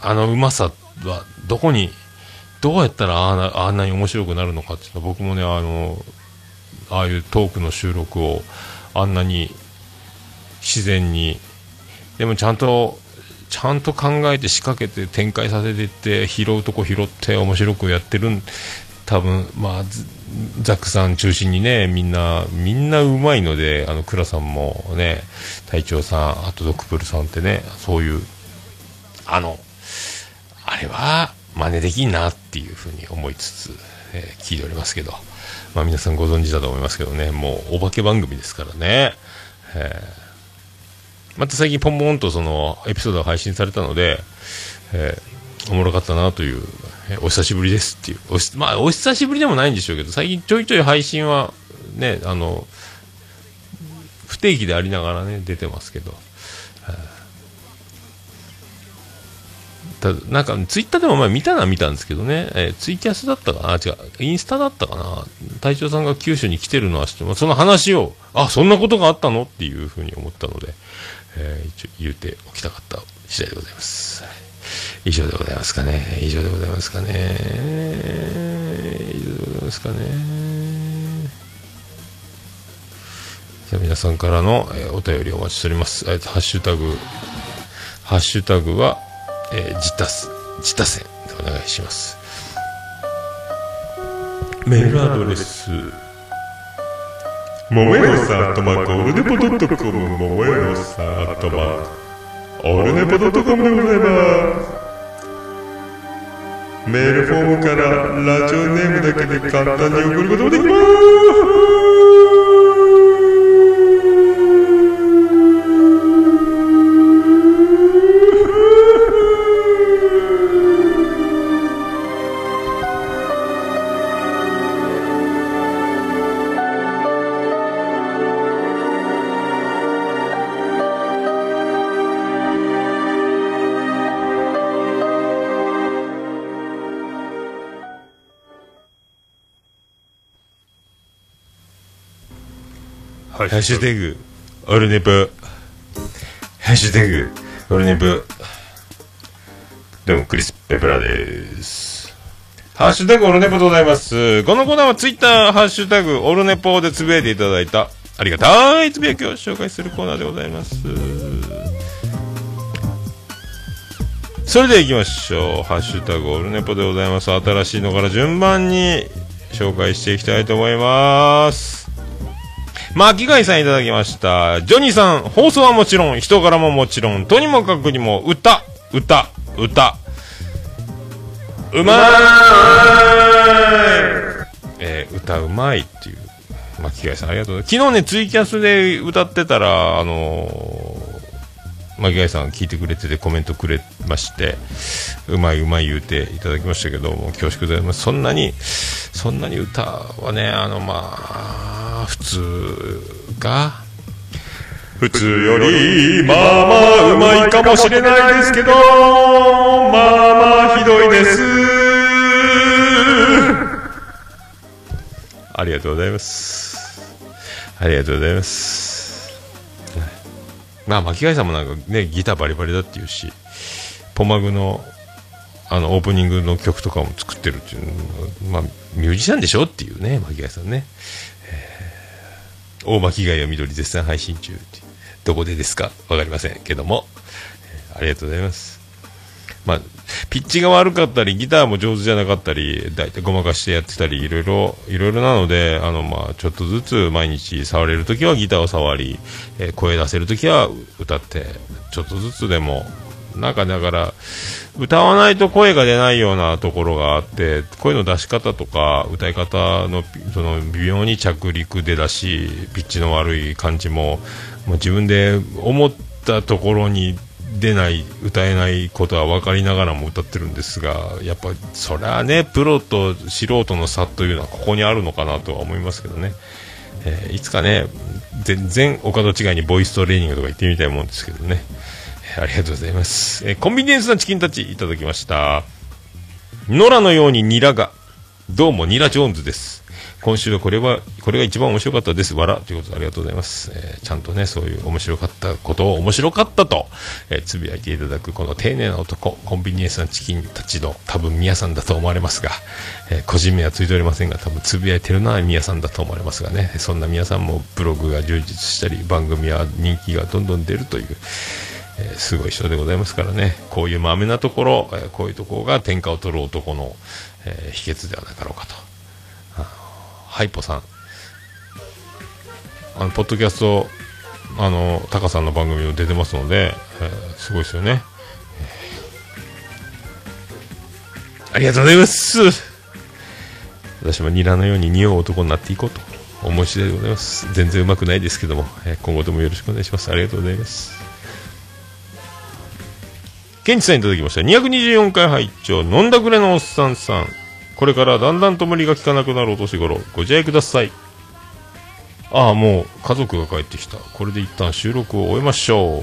B: あのうまさはどこに、どうやったらああんなに面白くなるのかっていうのは僕もね、あの、ああいうトークの収録をあんなに自然に、でもちゃんと、ちゃんと考えて仕掛けて展開させていって、拾うとこ拾って面白くやってるん、多分、まあ、ザックさん中心にね、みんな、みんなうまいので、あの、倉さんもね、隊長さん、あとドクプルさんってね、そういう、あの、あれは真似できんなっていうふうに思いつつ、えー聞いておりますけど、まあ皆さんご存知だと思いますけどね、もうお化け番組ですからね。えーまた最近ポンポンとそのエピソードが配信されたので、えーおもろかったなという、お久しぶりですっていう、おしまあお久しぶりでもないんでしょうけど、最近ちょいちょい配信はね、あの、不定期でありながらね、出てますけど、ただなんかツイッターでも前見たのは見たんですけどね、えーツイキャスだったかな、違う、インスタだったかな、隊長さんが九州に来てるのは知って、その話を、あそんなことがあったの？っていうふうに思ったので、えー一応言うておきたかった次第でございます。以上でございますかね、以上でございますかね、以上でございますかね。じゃあ皆さんからの、えお便りお待ちしております。えーハッシュタグ、ハッシュタグは、えー、自他す、自他戦でお願いします。メールアドレス、もめのさんとまくオルネポドットコム、もめのさんとまオルネポドットコムでございます。メールフォームからラジオネームだけで簡単に送ることもできます。ハッシュタグ、オルネポ。ハッシュタグ、オルネポ。どうも、クリス・ペプラです。ハッシュタグ、オルネポでございます。このコーナーはツイッター、ハッシュタグ、オルネポでつぶやいていただいた、ありがたいつぶやきを紹介するコーナーでございます。それでは行きましょう。ハッシュタグオルネポでございます。新しいのから順番に紹介していきたいと思います。巻貝さんいただきました。ジョニーさん、放送はもちろん、人柄ももちろん、とにもかくにも、歌、歌、歌。うまーいえー歌うまいっていう。巻貝さんありがとうございます。昨日ね、ツイキャスで歌ってたら、あのー巻貝さん聞いてくれててコメントくれまして、うまいうまい言うていただきましたけども、恐縮でございます。そんなに、そんなに歌はね、あの、まあ、普通が、普通より、まあまあ、うまいかもしれないですけど、まあまあ、ひどいです。ありがとうございます。ありがとうございます。まあ、巻貝さんもなんかね、ギターバリバリだっていうし、ポマグの、あの、オープニングの曲とかも作ってるっていうまあ、ミュージシャンでしょっていうね、巻貝さんね。えー、大巻貝を緑絶賛配信中ってどこでですか？わかりませんけども、えーありがとうございます。まあ、ピッチが悪かったり、ギターも上手じゃなかったり、大体ごまかしてやってたり、いろいろ、いろいろなので、あの、まあ、ちょっとずつ毎日触れるときはギターを触り、えー声出せるときは歌って、ちょっとずつでも、なんかだから、歌わないと声が出ないようなところがあって、声の出し方とか、歌い方の、その、微妙に着陸でだし、ピッチの悪い感じも、もう自分で思ったところに出ない歌えないことは分かりながらも歌ってるんですがやっぱそれはねプロと素人の差というのはここにあるのかなとは思いますけどね、えーいつかね全然お門違いにボイストレーニングとか行ってみたいもんですけどね、えーありがとうございます、えーコンビニエンスなチキンたちいただきました。野良のようにニラがどうもニラジョーンズです。今週はこれはこれが一番面白かったです。わらということでありがとうございます、えーちゃんとねそういう面白かったことを面白かったと、えーつぶやいていただくこの丁寧な男コンビニエンスなチキンたちの多分宮さんだと思われますが、えー個人名はついておりませんが多分つぶやいてるのは宮さんだと思われますがね。そんな宮さんもブログが充実したり番組は人気がどんどん出るというえすごい人でございますからね、こういうまめなところ、えこういうところが天下を取る男の、えー秘訣ではなかろうかと。ハイポさん、あのポッドキャスト、あのタカさんの番組も出てますので、えーすごいですよね。えーありがとうございます。私もニラのように匂う男になっていこうと思い次第でございます。全然うまくないですけども、えー今後ともよろしくお願いします。ありがとうございます。ケンチさんいただきました。224回拝聴飲んだくれのおっさんさん。これからだんだんと無理が効かなくなるお年頃、ご自愛ください。ああ、もう家族が帰ってきた。これで一旦収録を終えましょう。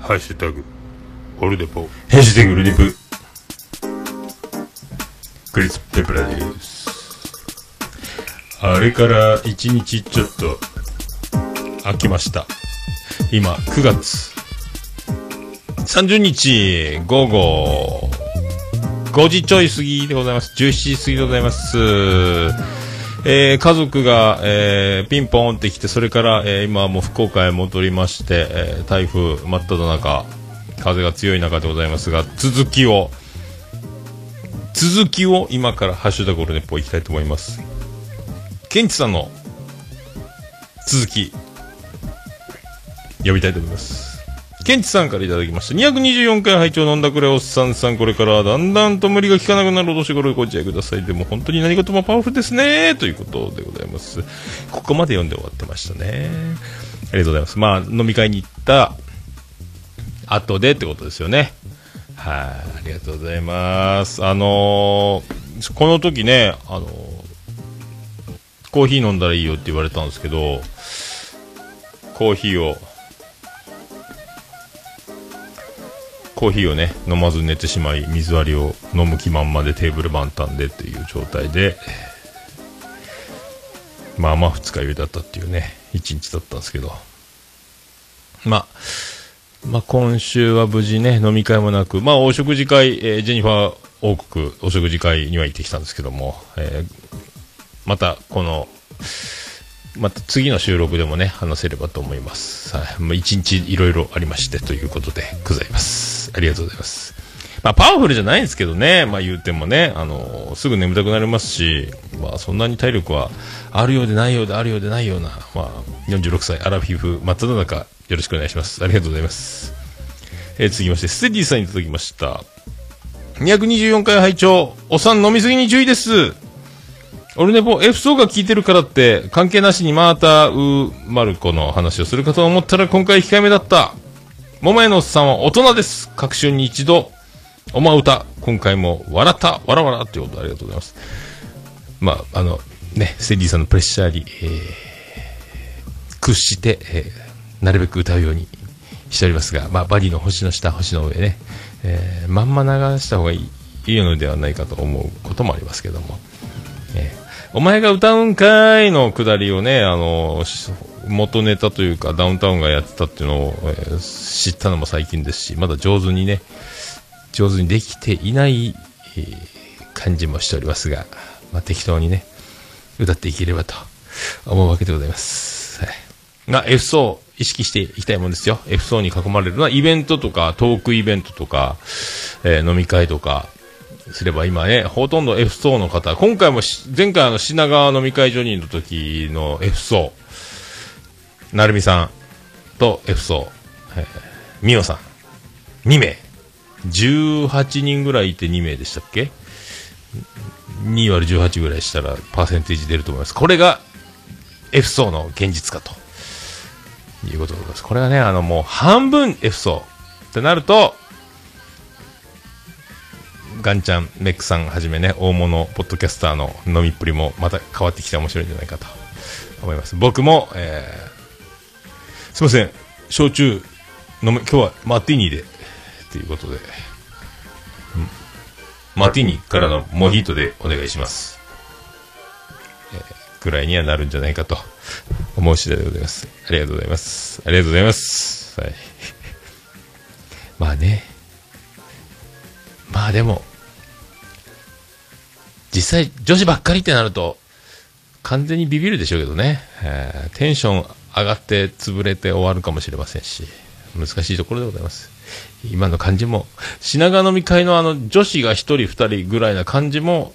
B: ハッシュタグ、オルデポ。ハッシュタグ、ルデプ。クリス・ペプラです。あれから一日ちょっと、飽きました。今、9月30日午後5時ちょい過ぎでございます。17時過ぎでございます。えー家族が、えーピンポンって来て、それから、えー今もう福岡へ戻りまして、えー台風真っ只中、風が強い中でございますが、続きを、続きを今からハッシュタグオルネポいきたいと思います。ケンチさんの続き、呼びたいと思います。ケンチさんからいただきました。224回拝聴飲んだくれおっさんさん、これからだんだんと無理が効かなくなるお年頃ご自愛ください。でも本当に何事もパワフルですね。ということでございます。ここまで読んで終わってましたね。ありがとうございます。まあ、飲み会に行った後でってことですよね。はい、ありがとうございます。あのーこの時ね、あのーコーヒー飲んだらいいよって言われたんですけど、コーヒーをコーヒーをね飲まず寝てしまい水割りを飲む気満々でテーブル満タンでっていう状態でまあまあ二日酔いだったっていうね一日だったんですけど。まあまあ、今週は無事ね、飲み会もなく、まあ、お食事会、えージェニファー王国お食事会には行ってきたんですけども、えーまた、この、また次の収録でもね、話せればと思います。はい。もう一日いろいろありましてということでございます。ありがとうございます。まあ、パワフルじゃないんですけどね、まあ言うてもね、あのすぐ眠たくなりますし、まあそんなに体力はあるようでないようであるようでないような、まあ46歳、アラフィフ、真っ只中、よろしくお願いします。ありがとうございます。えー続きまして、ステディさんにいただきました。224回拝聴お産飲みすぎに注意です。オルネポ F 層が効いてるからって、関係なしにまた、う、マルコの話をするかと思ったら今回控えめだった。桃屋のおっさんは大人です。各週に一度、おま歌。今回も笑った、わらわらっていうことでありがとうございます。まあ、あの、ね、セディさんのプレッシャーに、えー屈して、えーなるべく歌うようにしておりますが、まあ、バディの星の下、星の上ね、えーまんま流した方がいいいいのではないかと思うこともありますけども、えーお前が歌うんかいのくだりをね、あの元ネタというかダウンタウンがやってたっていうのを、えー知ったのも最近ですし、まだ上手にね、上手にできていない、えー感じもしておりますが、まあ、適当にね、歌っていければと思うわけでございます。はい。が、F 層意識していきたいもんですよ。F 層に囲まれるのはイベントとか、トークイベントとか、えー飲み会とか、すれば今ね、ほとんど F 層の方、今回も前回あの品川飲み会ジョニーの時の F 層、なるみさんと F 層、えー、みおさん、2名。18人ぐらいいて2名でしたっけ？2割18ぐらいしたらパーセンテージ出ると思います。これが F 層の現実かということでございます。これがね、あのもう半分 F 層ってなると、ガンちゃん、メックさんはじめね、大物ポッドキャスターの飲みっぷりもまた変わってきて面白いんじゃないかと思います。僕も、えー、すいません、焼酎飲む、今日はマティーニで、ということで、マティーニからのモヒートでお願いします。えー、ぐらいにはなるんじゃないかと思う次第でございます。ありがとうございます。ありがとうございます。はい。まあね。まあでも、実際女子ばっかりってなると、完全にビビるでしょうけどね。えーテンション上がって潰れて終わるかもしれませんし、難しいところでございます。今の感じも、品川飲み会のあの女子が一人二人ぐらいな感じも、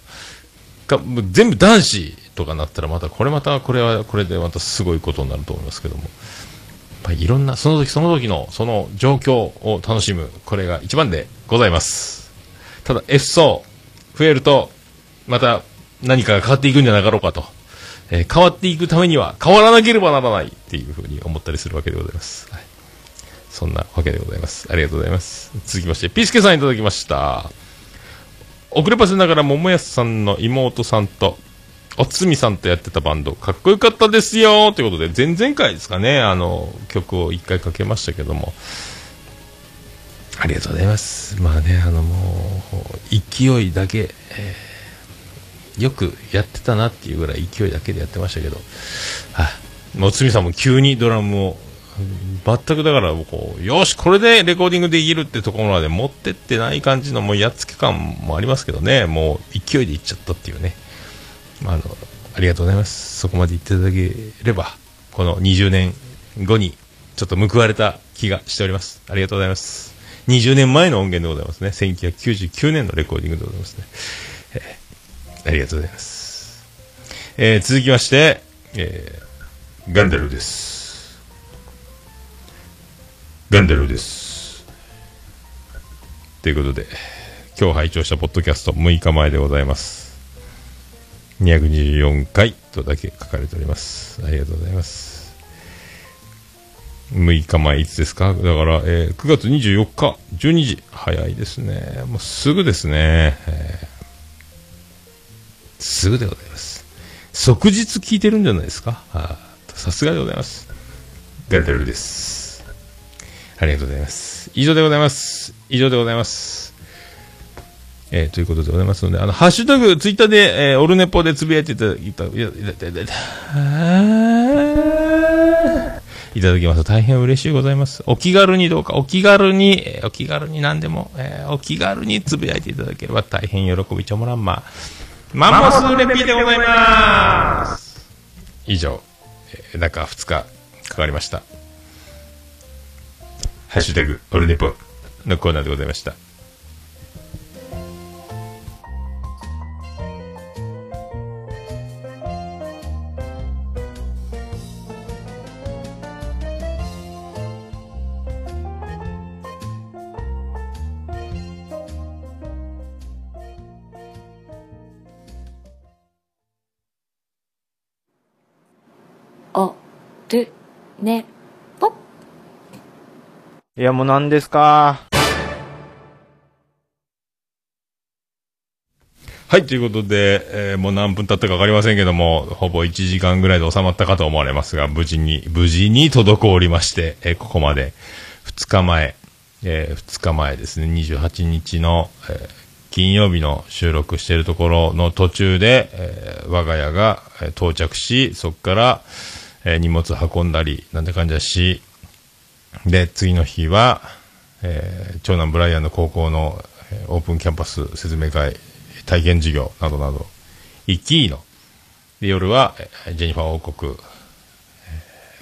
B: が全部男子とかなったらまたこれまたこれはこれでまたすごいことになると思いますけども、ま、いろんなその時その時のその状況を楽しむこれが一番でございますただ F 層増えるとまた何かが変わっていくんじゃなかろうかと、えー変わっていくためには変わらなければならないっていうふうに思ったりするわけでございます、はい、そんなわけでございます。ありがとうございます。続きましてピースケさんいただきました。遅ればせながら桃安さんの妹さんとおつみさんとやってたバンドかっこよかったですよということで前々回ですかねあの曲を一回かけましたけども。ありがとうございます。まあねあのもう勢いだけ、えーよくやってたなっていうぐらい勢いだけでやってましたけど。はいもうおつみさんも急にドラムを全くだからこうよしこれでレコーディングできるってところまで持ってってない感じのもうやっつけ感もありますけどね。もう勢いでいっちゃったっていうね。あのありがとうございます。そこまで言っていただければこの20年後にちょっと報われた気がしております。ありがとうございます。20年前の音源でございますね。1999年のレコーディングでございますね、えーありがとうございます、えー続きまして、えーガンダルです。ガンダルです。ということで今日拝聴したポッドキャスト6日前でございます。224回とだけ書かれております。ありがとうございます。6日前いつですか？だから、えー9月24日12時早いですね。もうすぐですね、えーすぐでございます。即日聞いてるんじゃないですか？さすがでございます。ガンダルです。ありがとうございます。以上でございます。以上でございます。えーということでございますので、あの、ハッシュタグ、ツイッターで、えーオルネポでつぶやいていただいた、いた、いた、いた、いた、いた、いただきますと大変嬉しいございます。お気軽にどうか、お気軽に、えーお気軽に何でも、えーお気軽につぶやいていただければ大変喜びちょもらんま。マンモスレピでございます。以上、えー中2日かかりました。ハッシュタグ、オルネポのコーナーでございました。
F: ね。ぽ
G: いや、もう何ですか？
B: はい、ということで、えーもう何分経ったかわかりませんけども、ほぼ1時間ぐらいで収まったかと思われますが、無事に、無事に滞りまして、えーここまで。2日前、え2日前ですね、28日の、えー金曜日の収録しているところの途中で、えー我が家がえー到着し、そこから、えー荷物運んだり、なんて感じだし、で、次の日は、えー長男ブライアンの高校の、えーオープンキャンパス説明会、体験授業などなど、行きの。で、夜は、えージェニファー王国、え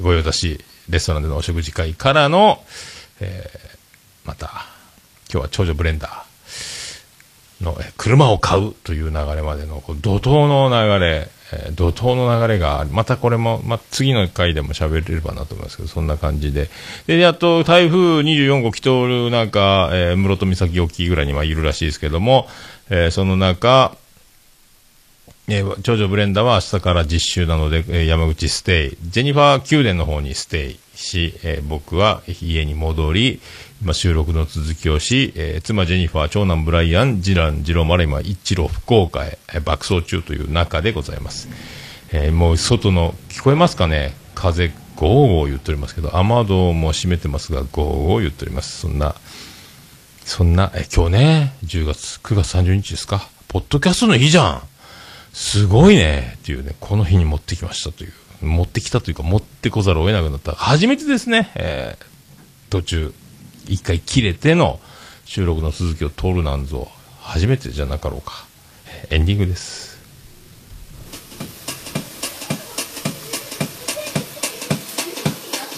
B: ー御用達レストランでのお食事会からの、えーまた、今日は長女ブレンダーの、えー車を買うという流れまでの、怒涛の流れ、えー怒涛の流れがあり、またこれも、ま、次の回でも喋れればなと思いますけど、そんな感じで。で、やっと台風24号来ておる中、えー室戸岬沖ぐらいにはいるらしいですけども、えーその中、えー長女ブレンダは明日から実習なので、えー山口ステイ。ジェニファー宮殿の方にステイし、えー僕は家に戻り、今収録の続きをし、えー妻ジェニファー、長男ブライアン、次男、次郎丸今、一郎福岡へ、えー爆走中という中でございます。えーもう外の、聞こえますかね？風、ゴーゴー言っておりますけど、雨戸も閉めてますが、ゴーゴー言っております。そんな、そんな、え、今日ね、10月、9月30日ですか？ポッドキャストの日じゃん。すごいね。っていうね、この日に持ってきましたという。持ってきたというか、持ってこざるを得なくなった。初めてですね。えー途中、一回切れての収録の続きを通るなんぞ、初めてじゃなかろうか。えーエンディングです。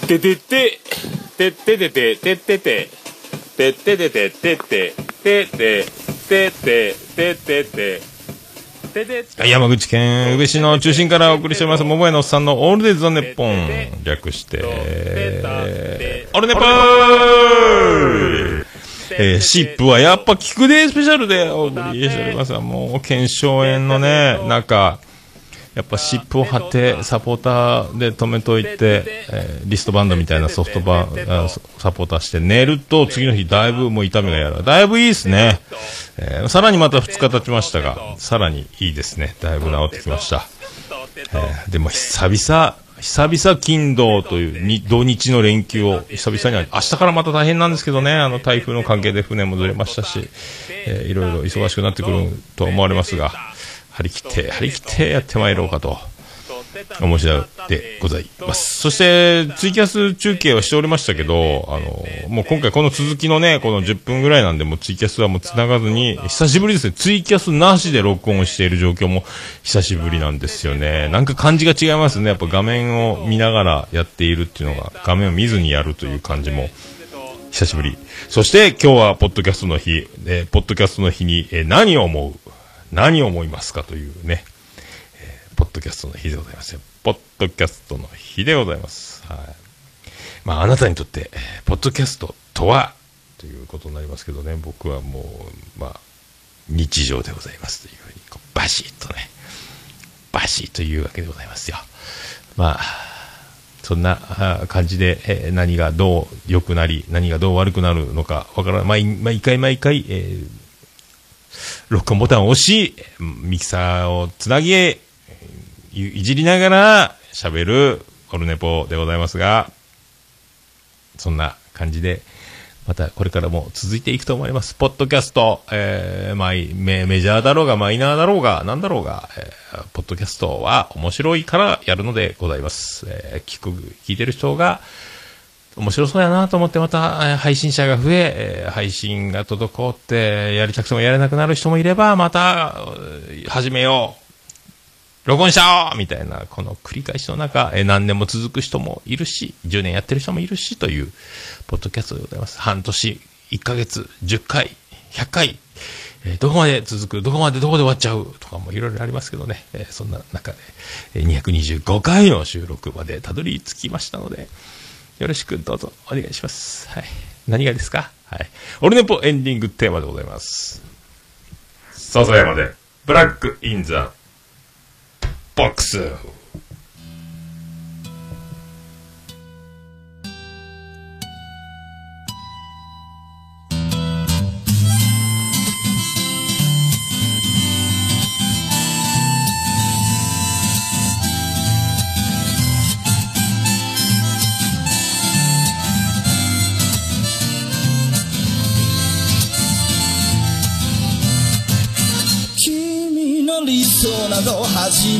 H: ててて、てててて、ててて、てててて、てて、てて、てて、ててて、てて、
B: 山口県宇部市の中心からお送りしております、桃屋のおっさんのオールデイズ・ザ・ネッポン。略して、オルネポーえー、シップはやっぱ聞くでスペシャルでもう、検証炎のね、中、やっぱシップを貼って、サポーターで止めといて、えーリストバンドみたいなソフトバン、あサポーターして寝ると、次の日だいぶもう痛みがやる。だいぶいいですね。えーさらにまた2日経ちましたが、さらにいいですね。だいぶ治ってきました。えーでも久々、久々金土という土日の連休を久々に、明日からまた大変なんですけどね、あの台風の関係で船もずれましたし、えーいろいろ忙しくなってくると思われますが、張り切って、張り切ってやってまいろうかと。面白でございます。そして、ツイキャス中継はしておりましたけど、あの、もう今回この続きのね、この10分ぐらいなんで、もうツイキャスはもう繋がずに、久しぶりですね、ツイキャスなしで録音している状況も久しぶりなんですよね。なんか感じが違いますね。やっぱ画面を見ながらやっているっていうのが、画面を見ずにやるという感じも、久しぶり。そして今日はポッドキャストの日、えーポッドキャストの日に、えー何を思う？何を思いますか？というね、ポッドキャストの日でございますよ。ポッドキャストの日でございます。はい。まあ、あなたにとって、えーポッドキャストとは、ということになりますけどね、僕はもう、まあ、日常でございますというふうに、こうバシッとね、バシッというわけでございますよ。まあ、そんな感じで、えー何がどう良くなり、何がどう悪くなるのかわからない。毎毎回毎回、えー録音ボタンを押し、ミキサーをつなぎ、いじりながら喋るオルネポでございますが、そんな感じで、またこれからも続いていくと思います。ポッドキャスト、えー、マイメメジャーだろうがマイナーだろうがなんだろうが、えーポッドキャストは面白いからやるのでございます。えー聞く、聞いてる人が面白そうやなと思ってまた配信者が増え配信が滞ってやりたくてもやれなくなる人もいれば、また始めよう。録音しちゃおうみたいな、この繰り返しの中、え何年も続く人もいるし、10年やってる人もいるし、という、ポッドキャストでございます。半年、1ヶ月、10回、100回、えどこまで続く、どこまでどこで終わっちゃうとかもいろいろありますけどね、えそんな中で、え225回の収録までたどり着きましたので、よろしくどうぞお願いします。はい。何がですか？はい。オルネポエンディングテーマでございます。笹山で、ブラックインザボ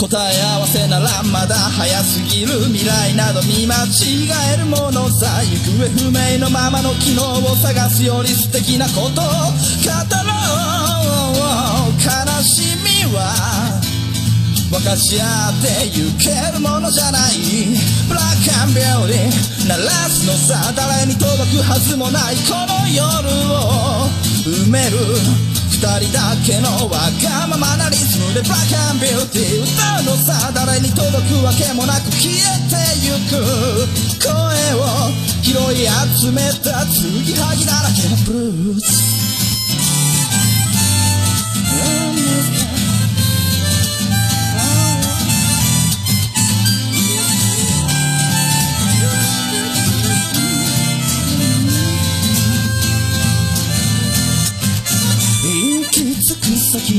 I: 答え合わせならまだ早すぎる未来など見間違えるものさ行方不明のままの機能を探すより素敵なことを語ろう悲しみは分かち合ってゆけるものじゃない。ブラックアンビューティー鳴らすのさ誰に届くはずもない。この夜を埋める。二人だけのわがままなリズムでブラックアンビューティー。歌さあ誰に届くわけもなく消えてゆく。声を拾い集めた継ぎはぎだらけのブルース。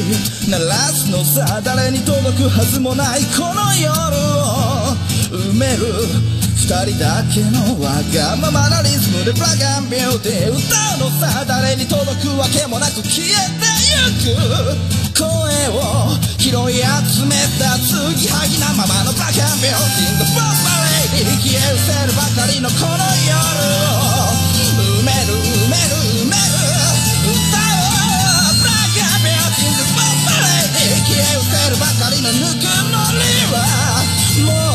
I: ンビューティー鳴らすのさ誰に届くはずもないこの夜を埋める。二人だけのわがままなリズムでブラガンビューティー歌うのさ誰に届くわけもなく消えてゆく。声を拾い集めた継ぎはぎなままのブラガンビューティング。ボンバレイ消え失せるばかりのこの夜。レイ消え失せる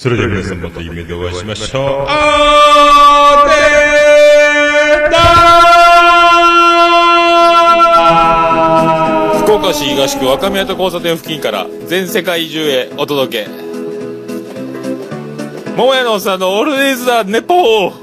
B: それでは皆さんまた夢でお会いしましょう。あーでーだ
H: 福岡市東区若宮と交差点付近から全世界中へお届け桃屋のおっさんのオールディーズ・ザ・ネポー